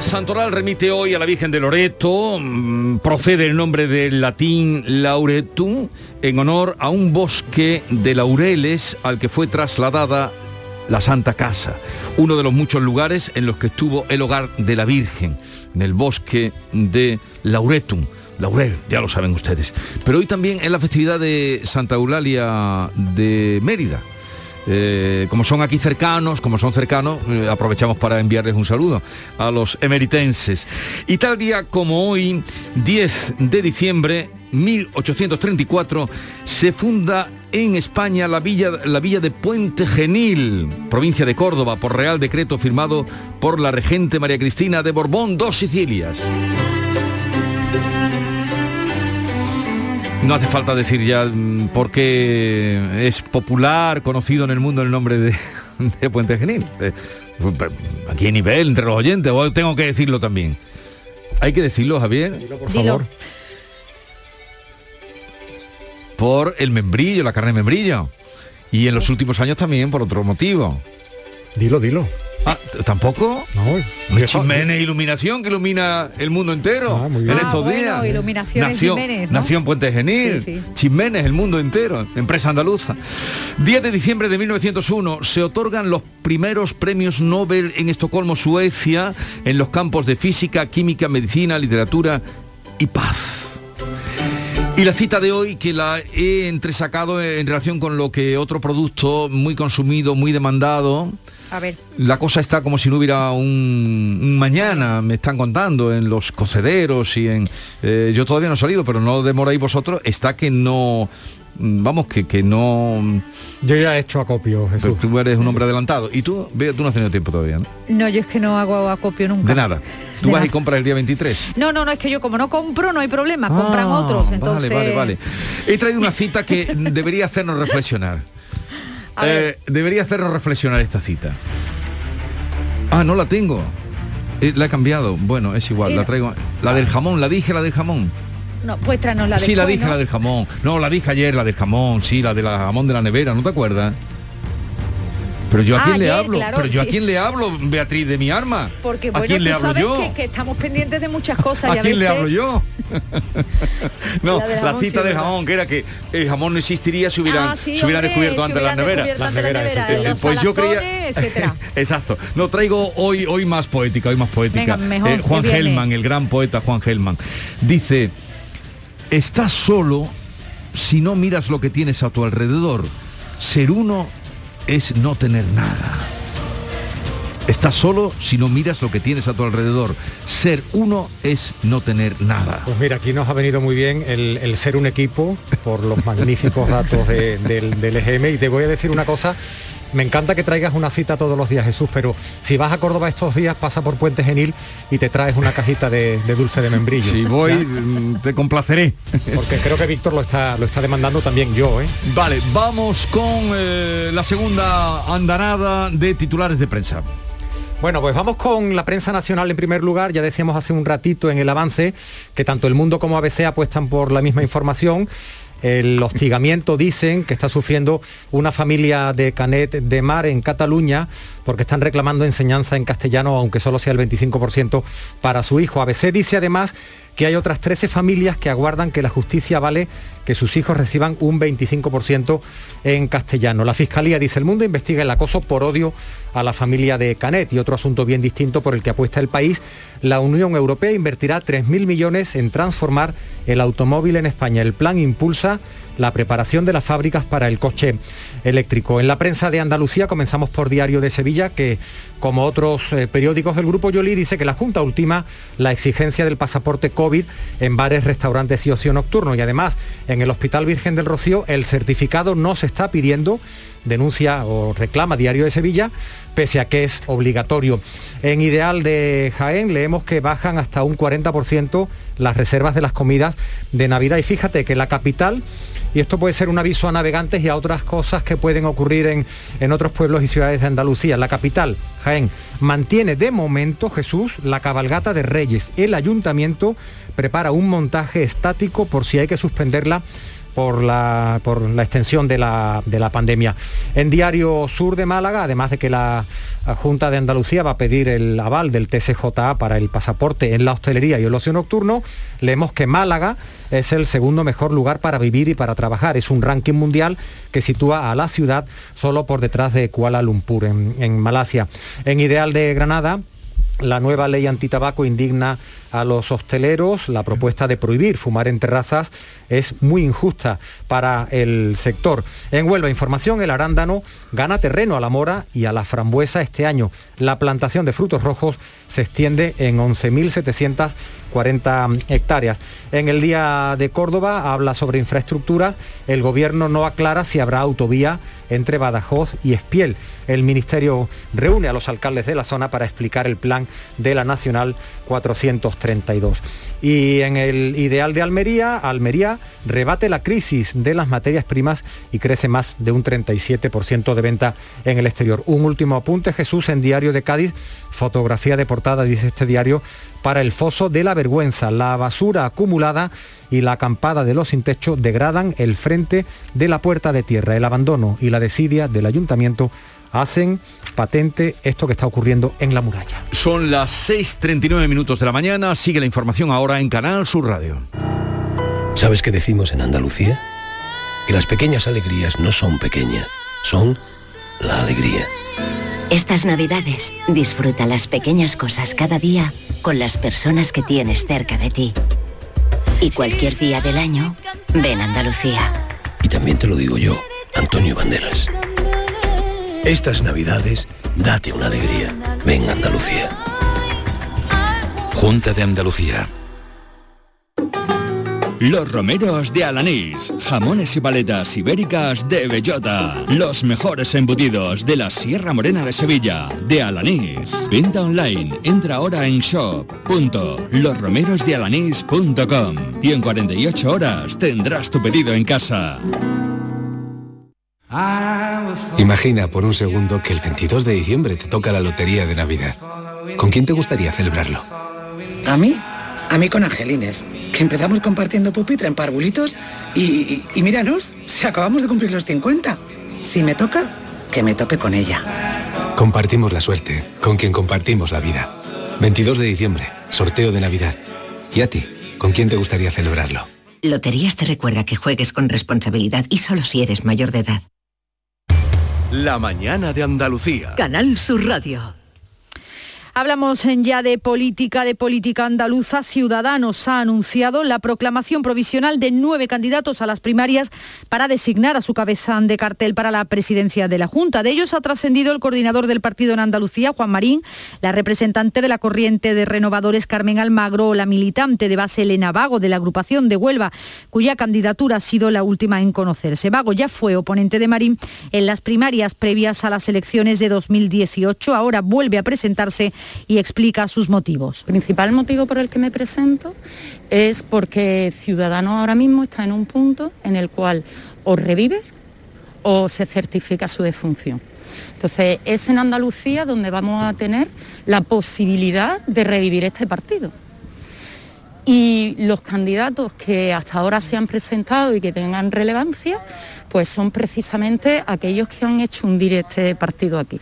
Santoral remite hoy a la Virgen de Loreto, mm, procede el nombre del latín lauretum, en honor a un bosque de laureles al que fue trasladada la Santa Casa, uno de los muchos lugares en los que estuvo el hogar de la Virgen, en el bosque de Lauretum. Laurel, ya lo saben ustedes. Pero hoy también es la festividad de Santa Eulalia de Mérida. Eh, como son aquí cercanos, como son cercanos, eh, aprovechamos para enviarles un saludo a los emeritenses. Y tal día como hoy, 10 de diciembre 1834, se funda en España la villa, la villa de Puente Genil, provincia de Córdoba, por real decreto firmado por la regente María Cristina de Borbón, dos Sicilias. No hace falta decir ya mm, por qué es popular, conocido en el mundo el nombre de, de Puente Genil. Eh, Aquí hay nivel entre los oyentes, o tengo que decirlo también. Hay que decirlo, Javier, por Dilo. favor. Por el membrillo, la carne de membrillo. Y en los últimos años también por otro motivo. Dilo, dilo. Ah, ¿Tampoco? No. Chismenes Iluminación que ilumina el mundo entero en Ah, estos bueno, días. Iluminaciones Nación, Jiménez, ¿no? Nación Puente Genil, Sí, el mundo entero, empresa andaluza. 10 de diciembre de 1901 se otorgan los primeros premios Nobel en Estocolmo, Suecia, en los campos de física, química, medicina, literatura y paz. Y la cita de hoy que la he entresacado en relación con lo que otro producto muy consumido, muy demandado, A ver. la cosa está como si no hubiera un, un mañana, me están contando, en los cocederos y en... eh, yo todavía no he salido, pero no demoráis vosotros, está que no... mm, Vamos, que, que no... Yo ya he hecho acopio, Pero tú eres un hombre adelantado. Y tú, veo, tú no has tenido tiempo todavía, ¿no? No, yo es que no hago acopio nunca. De nada. Tú De vas y compras el día 23. No, no, no, es que yo como no compro no hay problema, compran Ah, otros, entonces... Vale, vale, vale. He traído una cita que debería hacernos reflexionar. Eh, debería hacernos reflexionar esta cita. Ah, no la tengo. Eh, la he cambiado. Bueno, es igual, la traigo. La del jamón, la dije la del jamón. No, pues tráenos la sí, la dije ¿no? la del jamón. No, la dije ayer, la del jamón, sí, la del jamón de la nevera, ¿no te acuerdas? Pero yo a Ah, quién le ayer, hablo, claro, pero yo a quién le hablo, Beatriz de mi arma. Porque ¿A bueno, quién le hablo sabes yo? que, que estamos pendientes de muchas cosas. y ¿A quién le hablo yo? no, La cita sí, del ¿verdad? jamón, que era que el jamón no existiría si hubieran, Ah, sí, si hubieran descubierto antes las neveras. las los pues yo creía... Exacto. No, traigo hoy, hoy más poética, hoy más poética. Eh, Juan. Gelman, el gran poeta Juan Gelman, dice, estás solo si no miras lo que tienes a tu alrededor. Ser uno es no tener nada. Estás solo si no miras lo que tienes a tu alrededor. Ser uno es no tener nada. Pues mira, aquí nos ha venido muy bien el, ser un equipo por los magníficos datos de- del, del EGM y te voy a decir una cosa. Me encanta que traigas una cita todos los días, Jesús, pero si vas a Córdoba estos días, pasa por Puente Genil y te traes una cajita de, de dulce de membrillo. Si voy, mm, te complaceré. Porque creo que Víctor lo está, lo está demandando también yo, ¿eh? Vale, vamos con eh, la segunda andanada de titulares de prensa. Bueno, pues vamos con la prensa nacional en primer lugar. Ya decíamos hace un ratito en el avance que tanto el mundo como ABC apuestan por la misma información. El hostigamiento dicen que está sufriendo una familia de Canet de Mar en Cataluña porque están reclamando enseñanza en castellano, aunque solo sea el 25% para su hijo. ABC dice además que hay otras 13 familias que aguardan que la justicia vale que sus hijos reciban un 25% en castellano. La Fiscalía, dice el mundo, investiga el acoso por odio a la familia de Canet y otro asunto bien distinto por el que apuesta el país. La Unión Europea invertirá 3.000 millones en transformar el automóvil en España. El plan impulsa la preparación de las fábricas para el coche eléctrico. En la prensa de Andalucía comenzamos por Diario de Sevilla, que como otros eh, periódicos del Grupo Yoli dice que la Junta ultima la exigencia del pasaporte COVID en bares, restaurantes y ocio nocturno. Y además, en el Hospital Virgen del Rocío, el certificado no se está pidiendo denuncia o reclama Diario de Sevilla, pese a que es obligatorio. En Ideal de Jaén leemos que bajan hasta un 40% las reservas de las comidas de Navidad. Y fíjate que la capital, y esto puede ser un aviso a navegantes y a otras cosas que pueden ocurrir en, en otros pueblos y ciudades de Andalucía, la capital, Jaén, mantiene de momento, Jesús, la cabalgata de Reyes. El ayuntamiento prepara un montaje estático por si hay que suspenderla por la, por la extensión de la, de la pandemia. En Diario Sur de Málaga, además de que la Junta de Andalucía va a pedir el aval del TCJA para el pasaporte en la hostelería y el ocio nocturno, leemos que Málaga es el segundo mejor lugar para vivir y para trabajar. Es un ranking mundial que sitúa a la ciudad solo por detrás de Kuala Lumpur, en, en Malasia. En Ideal de Granada, la nueva ley antitabaco indigna a los hosteleros. La propuesta de prohibir fumar en terrazas es muy injusta para el sector. En Huelva, información, el arándano gana terreno a la mora y a la frambuesa este año. La plantación de frutos rojos se extiende en 11.740 hectáreas. En el Día de Córdoba habla sobre infraestructuras. El gobierno no aclara si habrá autovía entre Badajoz y Espiel. El Ministerio reúne a los alcaldes de la zona para explicar el plan de la Nacional 432. Y en el ideal de Almería, Almería rebate la crisis de las materias primas y crece más de un 37% de venta en el exterior. Un último apunte, Jesús, en Diario de Cádiz, fotografía de portada, dice este diario, para el foso de la vergüenza. La basura acumulada y la acampada de los sin techo degradan el frente de la puerta de tierra. El abandono y la desidia del ayuntamiento hacen patente esto que está ocurriendo en la muralla. Son las 6.39 minutos de la mañana, sigue la información ahora en Canal Sur Radio. ¿Sabes qué decimos en Andalucía? Que las pequeñas alegrías no son pequeñas, son la alegría. Estas navidades disfruta las pequeñas cosas cada día con las personas que tienes cerca de ti. Y cualquier día del año, ven a Andalucía. Y también te lo digo yo, Antonio Banderas. Estas navidades, date una alegría. Ven a Andalucía. Junta de Andalucía. Los romeros de Alanís, jamones y paletas ibéricas de bellota, los mejores embutidos de la Sierra Morena de Sevilla, de Alanís. Venta online, entra ahora en shop.losromerosdealanís.com y en 48 horas tendrás tu pedido en casa. Imagina por un segundo que el 22 de diciembre te toca la lotería de Navidad. ¿Con quién te gustaría celebrarlo? ¿A mí? A mí con Angelines, que empezamos compartiendo pupitre en parvulitos y, y, míranos, si acabamos de cumplir los 50. Si me toca, que me toque con ella. Compartimos la suerte, con quien compartimos la vida. 22 de diciembre, sorteo de Navidad. ¿Y a ti? ¿Con quién te gustaría celebrarlo? Loterías te recuerda que juegues con responsabilidad y solo si eres mayor de edad. La mañana de Andalucía. Canal Sur Radio. Hablamos ya de política, de política andaluza. Ciudadanos ha anunciado la proclamación provisional de nueve candidatos a las primarias para designar a su cabeza de cartel para la presidencia de la Junta. De ellos ha trascendido el coordinador del partido en Andalucía, Juan Marín, la representante de la corriente de renovadores, Carmen Almagro, la militante de base Elena Vago, de la agrupación de Huelva, cuya candidatura ha sido la última en conocerse. Vago ya fue oponente de Marín en las primarias previas a las elecciones de 2018. Ahora vuelve a presentarse y explica sus motivos. El principal motivo por el que me presento es porque Ciudadanos ahora mismo está en un punto en el cual o revive o se certifica su defunción. Entonces es en Andalucía donde vamos a tener la posibilidad de revivir este partido. Y los candidatos que hasta ahora se han presentado y que tengan relevancia, pues son precisamente aquellos que han hecho hundir este partido aquí.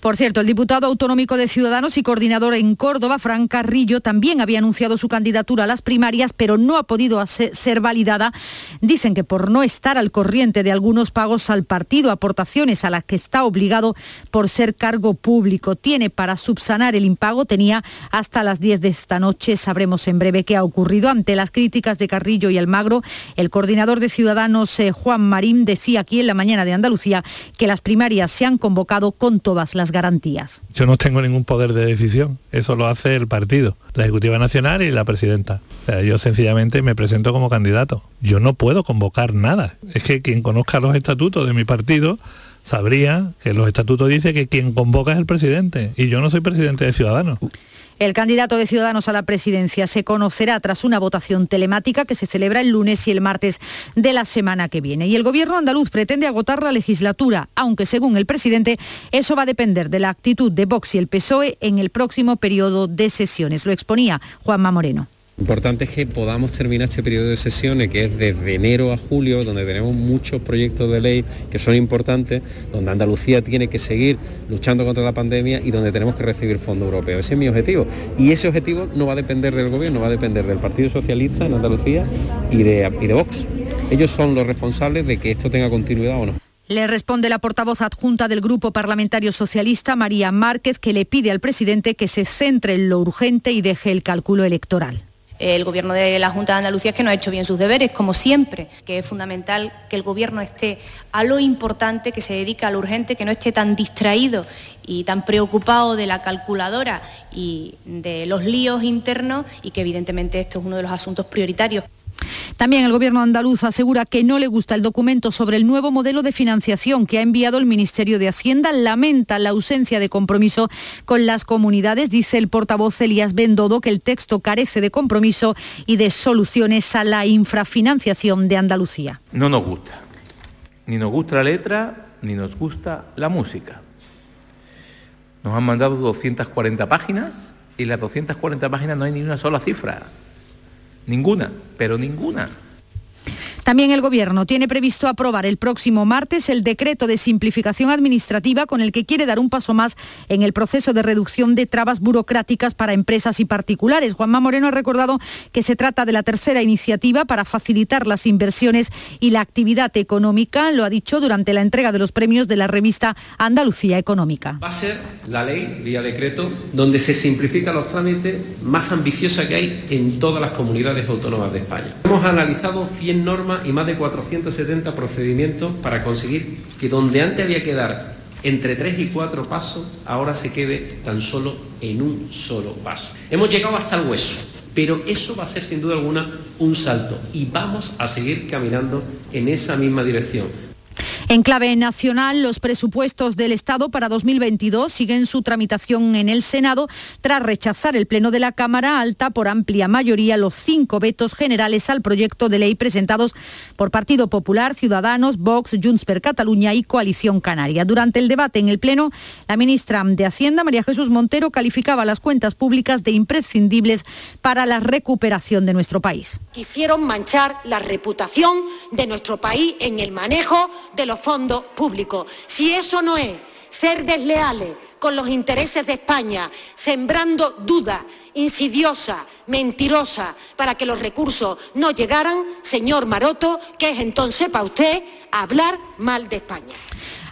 Por cierto, el diputado autonómico de Ciudadanos y coordinador en Córdoba, Fran Carrillo, también había anunciado su candidatura a las primarias, pero no ha podido ser validada. Dicen que por no estar al corriente de algunos pagos al partido, aportaciones a las que está obligado por ser cargo público. Tiene para subsanar el impago, tenía hasta las 10 de esta noche. Sabremos en breve qué ha ocurrido. Ante las críticas de Carrillo y Almagro, el coordinador de Ciudadanos, eh, Juan Marín, decía aquí en la mañana de Andalucía que las primarias se han convocado con todas las garantías. Yo no tengo ningún poder de decisión, eso lo hace el partido, la Ejecutiva Nacional y la Presidenta. yo sencillamente me presento como candidato. Yo no puedo convocar nada. Es que quien conozca los estatutos de mi partido sabría que los estatutos dicen que quien convoca es el presidente y yo no soy presidente de Ciudadanos. El candidato de Ciudadanos a la presidencia se conocerá tras una votación telemática que se celebra el lunes y el martes de la semana que viene. Y el gobierno andaluz pretende agotar la legislatura, aunque según el presidente eso va a depender de la actitud de Vox y el PSOE en el próximo periodo de sesiones. Lo exponía Juanma Moreno. Importante es que podamos terminar este periodo de sesiones, que es desde enero a julio, donde tenemos muchos proyectos de ley que son importantes, donde Andalucía tiene que seguir luchando contra la pandemia y donde tenemos que recibir fondos europeos. Ese es mi objetivo. Y ese objetivo no va a depender del gobierno, va a depender del Partido Socialista en Andalucía y de, y de Vox. Ellos son los responsables de que esto tenga continuidad o no. Le responde la portavoz adjunta del Grupo Parlamentario Socialista, María Márquez, que le pide al presidente que se centre en lo urgente y deje el cálculo electoral el Gobierno de la Junta de Andalucía es que no ha hecho bien sus deberes, como siempre, que es fundamental que el Gobierno esté a lo importante, que se dedique a lo urgente, que no esté tan distraído y tan preocupado de la calculadora y de los líos internos y que evidentemente esto es uno de los asuntos prioritarios. También el Gobierno andaluz asegura que no le gusta el documento sobre el nuevo modelo de financiación que ha enviado el Ministerio de Hacienda. Lamenta la ausencia de compromiso con las comunidades. Dice el portavoz Elías Bendodo que el texto carece de compromiso y de soluciones a la infrafinanciación de Andalucía. No nos gusta. Ni nos gusta la letra, ni nos gusta la música. Nos han mandado 240 páginas y las 240 páginas no hay ni una sola cifra. Ninguna, pero ninguna. También el Gobierno tiene previsto aprobar el próximo martes el decreto de simplificación administrativa con el que quiere dar un paso más en el proceso de reducción de trabas burocráticas para empresas y particulares. Juanma Moreno ha recordado que se trata de la tercera iniciativa para facilitar las inversiones y la actividad económica. Lo ha dicho durante la entrega de los premios de la revista Andalucía Económica. Va a ser la ley, vía decreto, donde se simplifican los trámites más ambiciosa que hay en todas las comunidades autónomas de España. Hemos analizado 100 normas y más de 470 procedimientos para conseguir que donde antes había que dar entre 3 y 4 pasos, ahora se quede tan solo en un solo paso. Hemos llegado hasta el hueso, pero eso va a ser sin duda alguna un salto y vamos a seguir caminando en esa misma dirección en clave nacional, los presupuestos del Estado para 2022 siguen su tramitación en el Senado tras rechazar el Pleno de la Cámara Alta por amplia mayoría los cinco vetos generales al proyecto de ley presentados por Partido Popular, Ciudadanos, Vox, Junts per Cataluña y Coalición Canaria. Durante el debate en el Pleno, la ministra de Hacienda, María Jesús Montero, calificaba las cuentas públicas de imprescindibles para la recuperación de nuestro país. Quisieron manchar la reputación de nuestro país en el manejo de los fondos públicos. Si eso no es ser desleales con los intereses de España, sembrando dudas insidiosa, mentirosa, para que los recursos no llegaran, señor Maroto, que es entonces para usted hablar mal de España.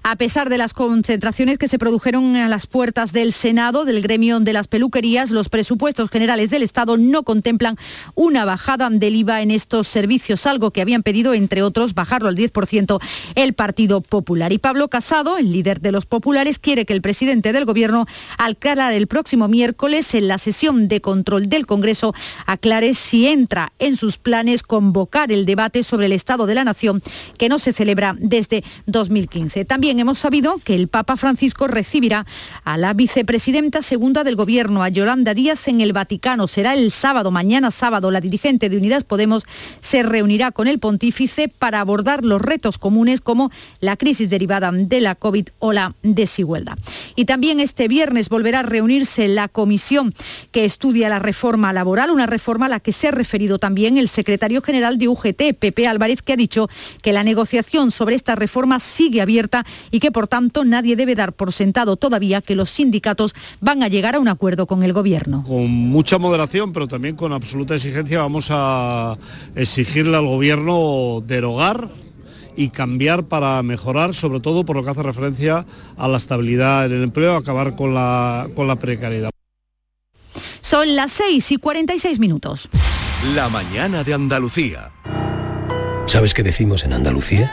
A pesar de las concentraciones que se produjeron a las puertas del Senado, del gremio de las peluquerías, los presupuestos generales del Estado no contemplan una bajada del IVA en estos servicios, algo que habían pedido, entre otros, bajarlo al 10% el Partido Popular. Y Pablo Casado, el líder de los populares, quiere que el presidente del Gobierno, al el próximo miércoles en la sesión de control del Congreso, aclare si entra en sus planes convocar el debate sobre el Estado de la Nación, que no se celebra desde 2015. También hemos sabido que el Papa Francisco recibirá a la vicepresidenta segunda del Gobierno, a Yolanda Díaz, en el Vaticano. Será el sábado, mañana sábado. La dirigente de Unidas Podemos se reunirá con el pontífice para abordar los retos comunes como la crisis derivada de la COVID o la desigualdad. Y también este viernes volverá a reunirse la comisión que estudia la reforma laboral, una reforma a la que se ha referido también el secretario general de UGT, Pepe Álvarez, que ha dicho que la negociación sobre esta reforma sigue abierta y que por tanto nadie debe dar por sentado todavía que los sindicatos van a llegar a un acuerdo con el gobierno. Con mucha moderación, pero también con absoluta exigencia vamos a exigirle al gobierno derogar y cambiar para mejorar, sobre todo por lo que hace referencia a la estabilidad en el empleo, acabar con la, con la precariedad. Son las 6 y 46 minutos. La mañana de Andalucía. ¿Sabes qué decimos en Andalucía?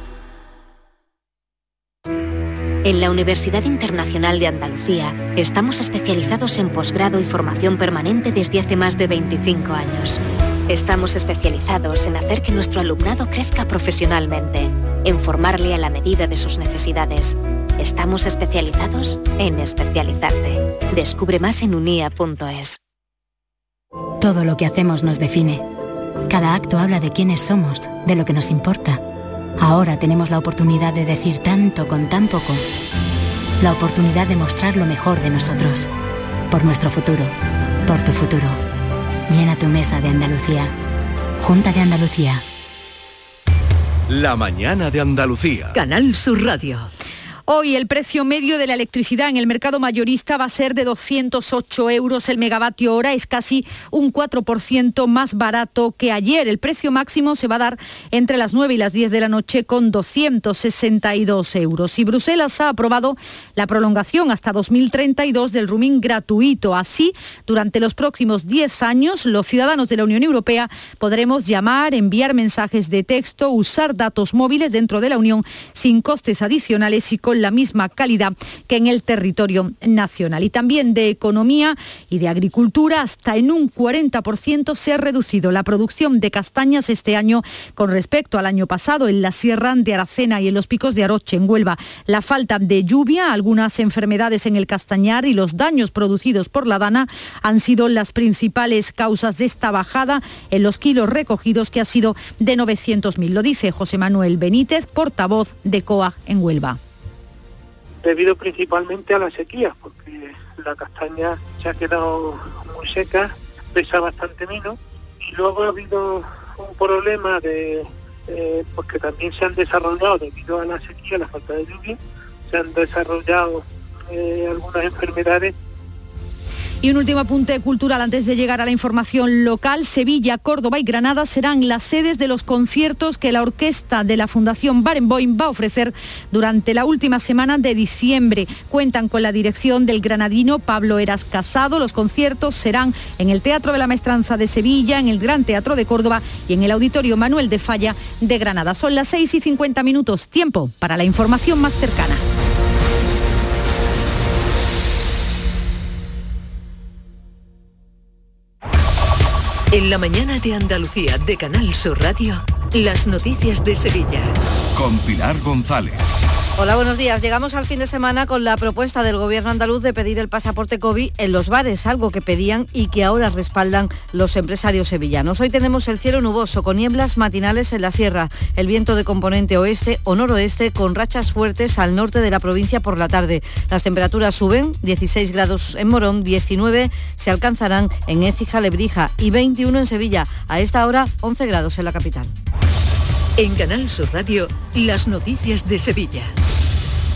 En la Universidad Internacional de Andalucía estamos especializados en posgrado y formación permanente desde hace más de 25 años. Estamos especializados en hacer que nuestro alumnado crezca profesionalmente, en formarle a la medida de sus necesidades. Estamos especializados en especializarte. Descubre más en unia.es. Todo lo que hacemos nos define. Cada acto habla de quiénes somos, de lo que nos importa Ahora tenemos la oportunidad de decir tanto con tan poco. La oportunidad de mostrar lo mejor de nosotros. Por nuestro futuro. Por tu futuro. Llena tu mesa de Andalucía. Junta de Andalucía. La mañana de Andalucía. Canal Sur Radio. Hoy el precio medio de la electricidad en el mercado mayorista va a ser de 208 euros el megavatio hora, es casi un 4% más barato que ayer. El precio máximo se va a dar entre las 9 y las 10 de la noche con 262 euros. Y Bruselas ha aprobado la prolongación hasta 2032 del roaming gratuito. Así, durante los próximos 10 años, los ciudadanos de la Unión Europea podremos llamar, enviar mensajes de texto, usar datos móviles dentro de la Unión sin costes adicionales y con la misma calidad que en el territorio nacional. Y también de economía y de agricultura, hasta en un 40% se ha reducido la producción de castañas este año con respecto al año pasado en la Sierra de Aracena y en los picos de Aroche, en Huelva. La falta de lluvia, algunas enfermedades en el castañar y los daños producidos por la dana han sido las principales causas de esta bajada en los kilos recogidos, que ha sido de 900.000. Lo dice José Manuel Benítez, portavoz de COAG en Huelva. Debido principalmente a la sequía, porque la castaña se ha quedado muy seca, pesa bastante menos, y luego ha habido un problema de eh, porque también se han desarrollado debido a la sequía, la falta de lluvia, se han desarrollado eh, algunas enfermedades y un último apunte cultural antes de llegar a la información local. Sevilla, Córdoba y Granada serán las sedes de los conciertos que la orquesta de la Fundación Barenboim va a ofrecer durante la última semana de diciembre. Cuentan con la dirección del granadino Pablo Eras Casado. Los conciertos serán en el Teatro de la Maestranza de Sevilla, en el Gran Teatro de Córdoba y en el Auditorio Manuel de Falla de Granada. Son las 6 y 50 minutos. Tiempo para la información más cercana. En la mañana de Andalucía de Canal Sur Radio, las noticias de Sevilla. Con Pilar González. Hola, buenos días. Llegamos al fin de semana con la propuesta del gobierno andaluz de pedir el pasaporte COVID en los bares, algo que pedían y que ahora respaldan los empresarios sevillanos. Hoy tenemos el cielo nuboso con nieblas matinales en la sierra, el viento de componente oeste o noroeste con rachas fuertes al norte de la provincia por la tarde. Las temperaturas suben, 16 grados en Morón, 19 se alcanzarán en Écija, Lebrija y 21 en Sevilla. A esta hora 11 grados en la capital. En Canal Sur Radio, las noticias de Sevilla.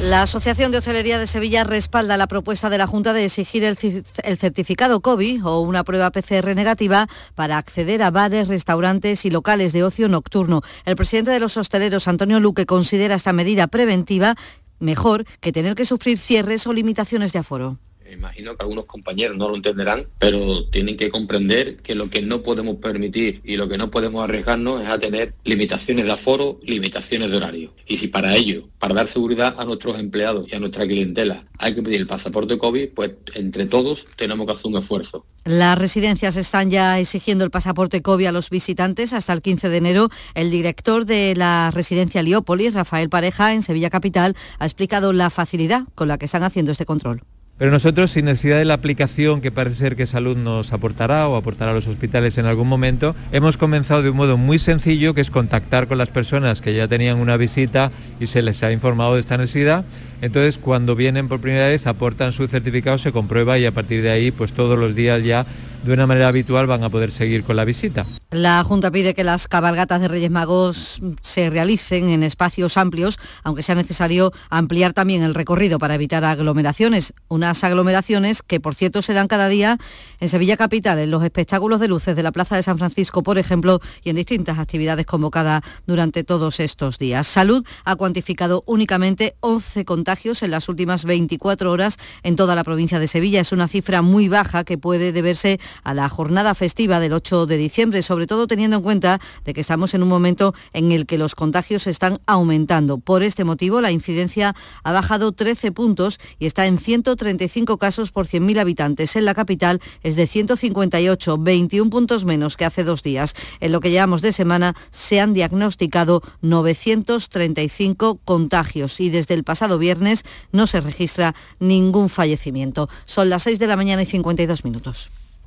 La Asociación de Hostelería de Sevilla respalda la propuesta de la Junta de exigir el, el, certificado COVID o una prueba PCR negativa para acceder a bares, restaurantes y locales de ocio nocturno. El presidente de los hosteleros, Antonio Luque, considera esta medida preventiva mejor que tener que sufrir cierres o limitaciones de aforo. Imagino que algunos compañeros no lo entenderán, pero tienen que comprender que lo que no podemos permitir y lo que no podemos arriesgarnos es a tener limitaciones de aforo, limitaciones de horario. Y si para ello, para dar seguridad a nuestros empleados y a nuestra clientela, hay que pedir el pasaporte COVID, pues entre todos tenemos que hacer un esfuerzo. Las residencias están ya exigiendo el pasaporte COVID a los visitantes hasta el 15 de enero. El director de la residencia Liópolis, Rafael Pareja, en Sevilla Capital, ha explicado la facilidad con la que están haciendo este control. Pero nosotros, sin necesidad de la aplicación que parece ser que Salud nos aportará o aportará a los hospitales en algún momento, hemos comenzado de un modo muy sencillo, que es contactar con las personas que ya tenían una visita y se les ha informado de esta necesidad. Entonces, cuando vienen por primera vez, aportan su certificado, se comprueba y a partir de ahí, pues todos los días ya de una manera habitual van a poder seguir con la visita. La Junta pide que las cabalgatas de Reyes Magos se realicen en espacios amplios, aunque sea necesario ampliar también el recorrido para evitar aglomeraciones. Unas aglomeraciones que, por cierto, se dan cada día en Sevilla Capital, en los espectáculos de luces de la Plaza de San Francisco, por ejemplo, y en distintas actividades convocadas durante todos estos días. Salud ha cuantificado únicamente 11 contagios en las últimas 24 horas en toda la provincia de Sevilla. Es una cifra muy baja que puede deberse a la jornada festiva del 8 de diciembre, sobre todo teniendo en cuenta de que estamos en un momento en el que los contagios están aumentando. Por este motivo, la incidencia ha bajado 13 puntos y está en 135 casos por 100.000 habitantes. En la capital es de 158, 21 puntos menos que hace dos días. En lo que llevamos de semana se han diagnosticado 935 contagios y desde el pasado viernes no se registra ningún fallecimiento. Son las 6 de la mañana y 52 minutos.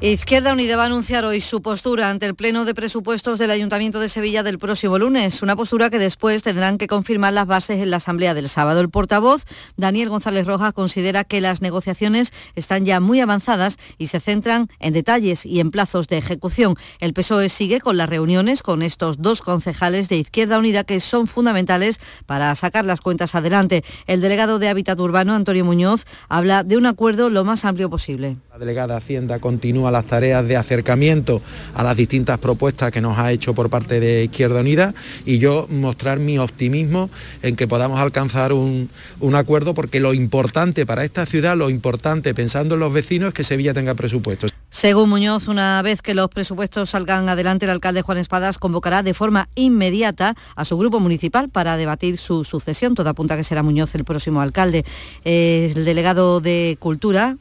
Izquierda Unida va a anunciar hoy su postura ante el Pleno de Presupuestos del Ayuntamiento de Sevilla del próximo lunes, una postura que después tendrán que confirmar las bases en la Asamblea del sábado. El portavoz, Daniel González Rojas, considera que las negociaciones están ya muy avanzadas y se centran en detalles y en plazos de ejecución. El PSOE sigue con las reuniones con estos dos concejales de Izquierda Unida que son fundamentales para sacar las cuentas adelante. El delegado de Hábitat Urbano, Antonio Muñoz, habla de un acuerdo lo más amplio posible. La delegada Hacienda continúa las tareas de acercamiento a las distintas propuestas que nos ha hecho por parte de Izquierda Unida y yo mostrar mi optimismo en que podamos alcanzar un, acuerdo porque lo importante para esta ciudad, lo importante pensando en los vecinos es que Sevilla tenga presupuestos. Según Muñoz, una vez que los presupuestos salgan adelante, el alcalde Juan Espadas convocará de forma inmediata a su grupo municipal para debatir su sucesión. Todo apunta a que será Muñoz el próximo alcalde. El delegado de Cultura,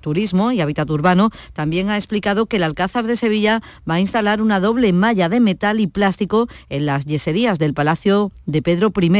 turismo y Hábitat Urbano, también ha explicado que el Alcázar de Sevilla va a instalar una doble malla de metal y plástico en las yeserías del Palacio de Pedro I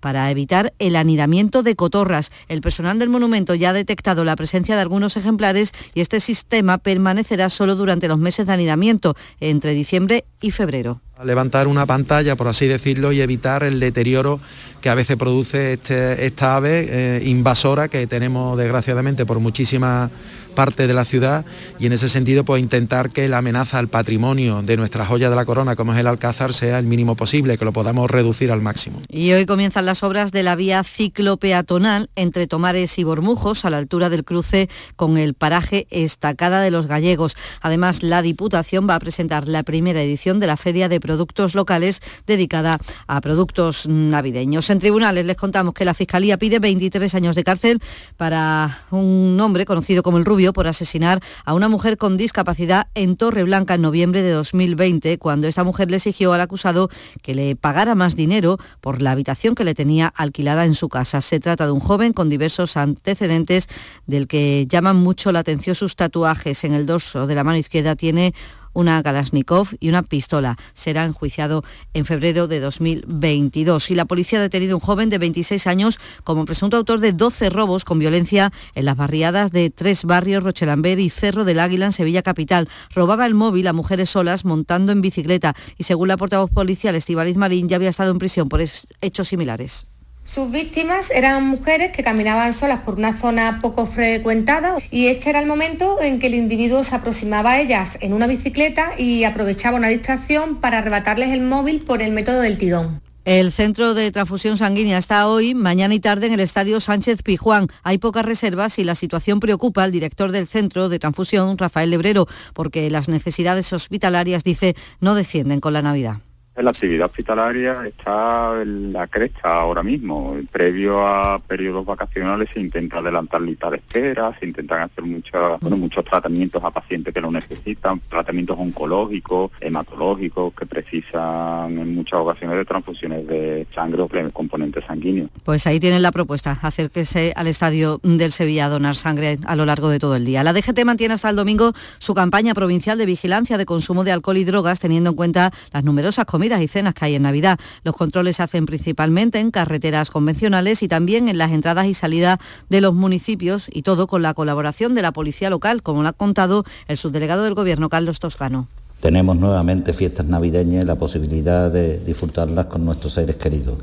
para evitar el anidamiento de cotorras. El personal del monumento ya ha detectado la presencia de algunos ejemplares y este sistema permanecerá solo durante los meses de anidamiento, entre diciembre y febrero levantar una pantalla, por así decirlo, y evitar el deterioro que a veces produce este, esta ave eh, invasora que tenemos desgraciadamente por muchísimas parte de la ciudad y en ese sentido pues intentar que la amenaza al patrimonio de nuestra joya de la corona como es el Alcázar sea el mínimo posible, que lo podamos reducir al máximo. Y hoy comienzan las obras de la vía ciclopeatonal entre Tomares y Bormujos a la altura del cruce con el paraje Estacada de los Gallegos. Además, la Diputación va a presentar la primera edición de la Feria de Productos Locales dedicada a productos navideños. En tribunales les contamos que la Fiscalía pide 23 años de cárcel para un hombre conocido como el Rubio por asesinar a una mujer con discapacidad en Torreblanca en noviembre de 2020, cuando esta mujer le exigió al acusado que le pagara más dinero por la habitación que le tenía alquilada en su casa. Se trata de un joven con diversos antecedentes del que llaman mucho la atención sus tatuajes. En el dorso de la mano izquierda tiene una Kalashnikov y una pistola. Será enjuiciado en febrero de 2022. Y la policía ha detenido a un joven de 26 años como presunto autor de 12 robos con violencia en las barriadas de tres barrios, Rochelamber y Cerro del Águila en Sevilla Capital. Robaba el móvil a mujeres solas montando en bicicleta y según la portavoz policial Estivaliz Marín ya había estado en prisión por hechos similares. Sus víctimas eran mujeres que caminaban solas por una zona poco frecuentada y este era el momento en que el individuo se aproximaba a ellas en una bicicleta y aprovechaba una distracción para arrebatarles el móvil por el método del tirón. El centro de transfusión sanguínea está hoy, mañana y tarde en el estadio Sánchez Pijuán. Hay pocas reservas y la situación preocupa al director del centro de transfusión, Rafael Lebrero, porque las necesidades hospitalarias, dice, no descienden con la Navidad. La actividad hospitalaria está en la cresta ahora mismo. Previo a periodos vacacionales se intenta adelantar lista de espera, se intentan hacer muchos, tratamientos a pacientes que lo necesitan, tratamientos oncológicos, hematológicos, que precisan en muchas ocasiones de transfusiones de sangre o componente sanguíneo. Pues ahí tienen la propuesta, acérquese al estadio del Sevilla a donar sangre a lo largo de todo el día. La DGT mantiene hasta el domingo su campaña provincial de vigilancia de consumo de alcohol y drogas, teniendo en cuenta las numerosas comidas y cenas que hay en Navidad. Los controles se hacen principalmente en carreteras convencionales y también en las entradas y salidas de los municipios y todo con la colaboración de la policía local, como lo ha contado el subdelegado del Gobierno, Carlos Toscano. Tenemos nuevamente fiestas navideñas y la posibilidad de disfrutarlas con nuestros seres queridos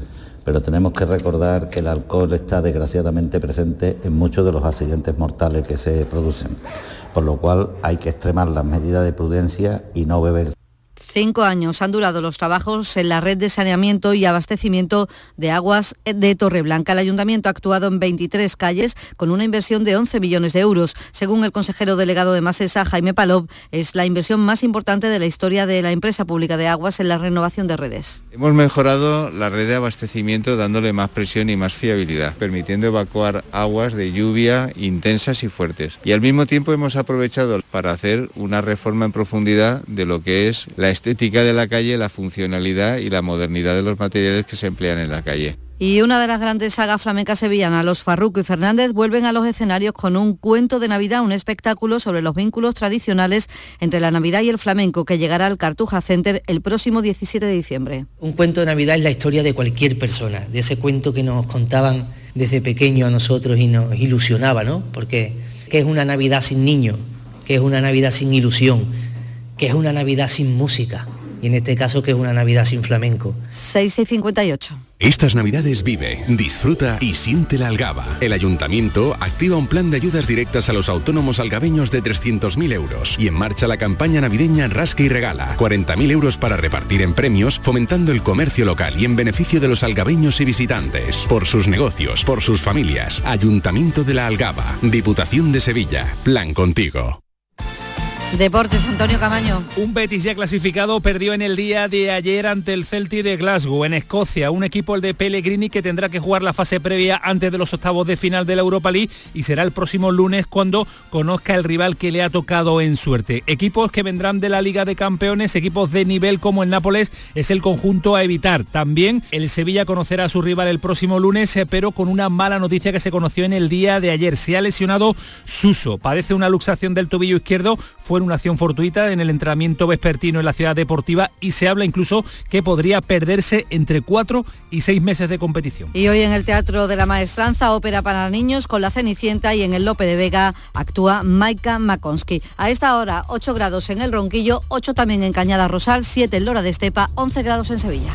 pero tenemos que recordar que el alcohol está desgraciadamente presente en muchos de los accidentes mortales que se producen, por lo cual hay que extremar las medidas de prudencia y no beber Cinco años han durado los trabajos en la red de saneamiento y abastecimiento de aguas de Torreblanca. El ayuntamiento ha actuado en 23 calles con una inversión de 11 millones de euros. Según el consejero delegado de Masesa, Jaime Palop, es la inversión más importante de la historia de la empresa pública de aguas en la renovación de redes. Hemos mejorado la red de abastecimiento dándole más presión y más fiabilidad, permitiendo evacuar aguas de lluvia intensas y fuertes. Y al mismo tiempo hemos aprovechado para hacer una reforma en profundidad de lo que es la estética de la calle, la funcionalidad y la modernidad de los materiales que se emplean en la calle. Y una de las grandes sagas flamencas sevillanas, los Farruco y Fernández, vuelven a los escenarios con un cuento de Navidad, un espectáculo sobre los vínculos tradicionales entre la Navidad y el flamenco que llegará al Cartuja Center el próximo 17 de diciembre. Un cuento de Navidad es la historia de cualquier persona, de ese cuento que nos contaban desde pequeño a nosotros y nos ilusionaba, ¿no? Porque es una Navidad sin niños, que es una Navidad sin ilusión, que es una Navidad sin música y en este caso que es una Navidad sin flamenco. 6 y 58. Estas navidades vive, disfruta y siente la algaba. El ayuntamiento activa un plan de ayudas directas a los autónomos algabeños de 300.000 euros y en marcha la campaña navideña Rasca y Regala. 40.000 euros para repartir en premios, fomentando el comercio local y en beneficio de los algabeños y visitantes. Por sus negocios, por sus familias. Ayuntamiento de la Algaba. Diputación de Sevilla. Plan contigo. Deportes, Antonio Camaño. Un Betis ya clasificado perdió en el día de ayer ante el Celtic de Glasgow, en Escocia. Un equipo, el de Pellegrini, que tendrá que jugar la fase previa antes de los octavos de final de la Europa League y será el próximo lunes cuando conozca el rival que le ha tocado en suerte. Equipos que vendrán de la Liga de Campeones, equipos de nivel como el Nápoles, es el conjunto a evitar. También el Sevilla conocerá a su rival el próximo lunes, eh, pero con una mala noticia que se conoció en el día de ayer. Se ha lesionado Suso, padece una luxación del tobillo izquierdo, en una acción fortuita en el entrenamiento vespertino en la ciudad deportiva y se habla incluso que podría perderse entre cuatro y seis meses de competición. Y hoy en el Teatro de la Maestranza, ópera para niños con la Cenicienta y en el Lope de Vega actúa Maika Makonsky. A esta hora 8 grados en el Ronquillo, 8 también en Cañada Rosal, 7 en Lora de Estepa, 11 grados en Sevilla.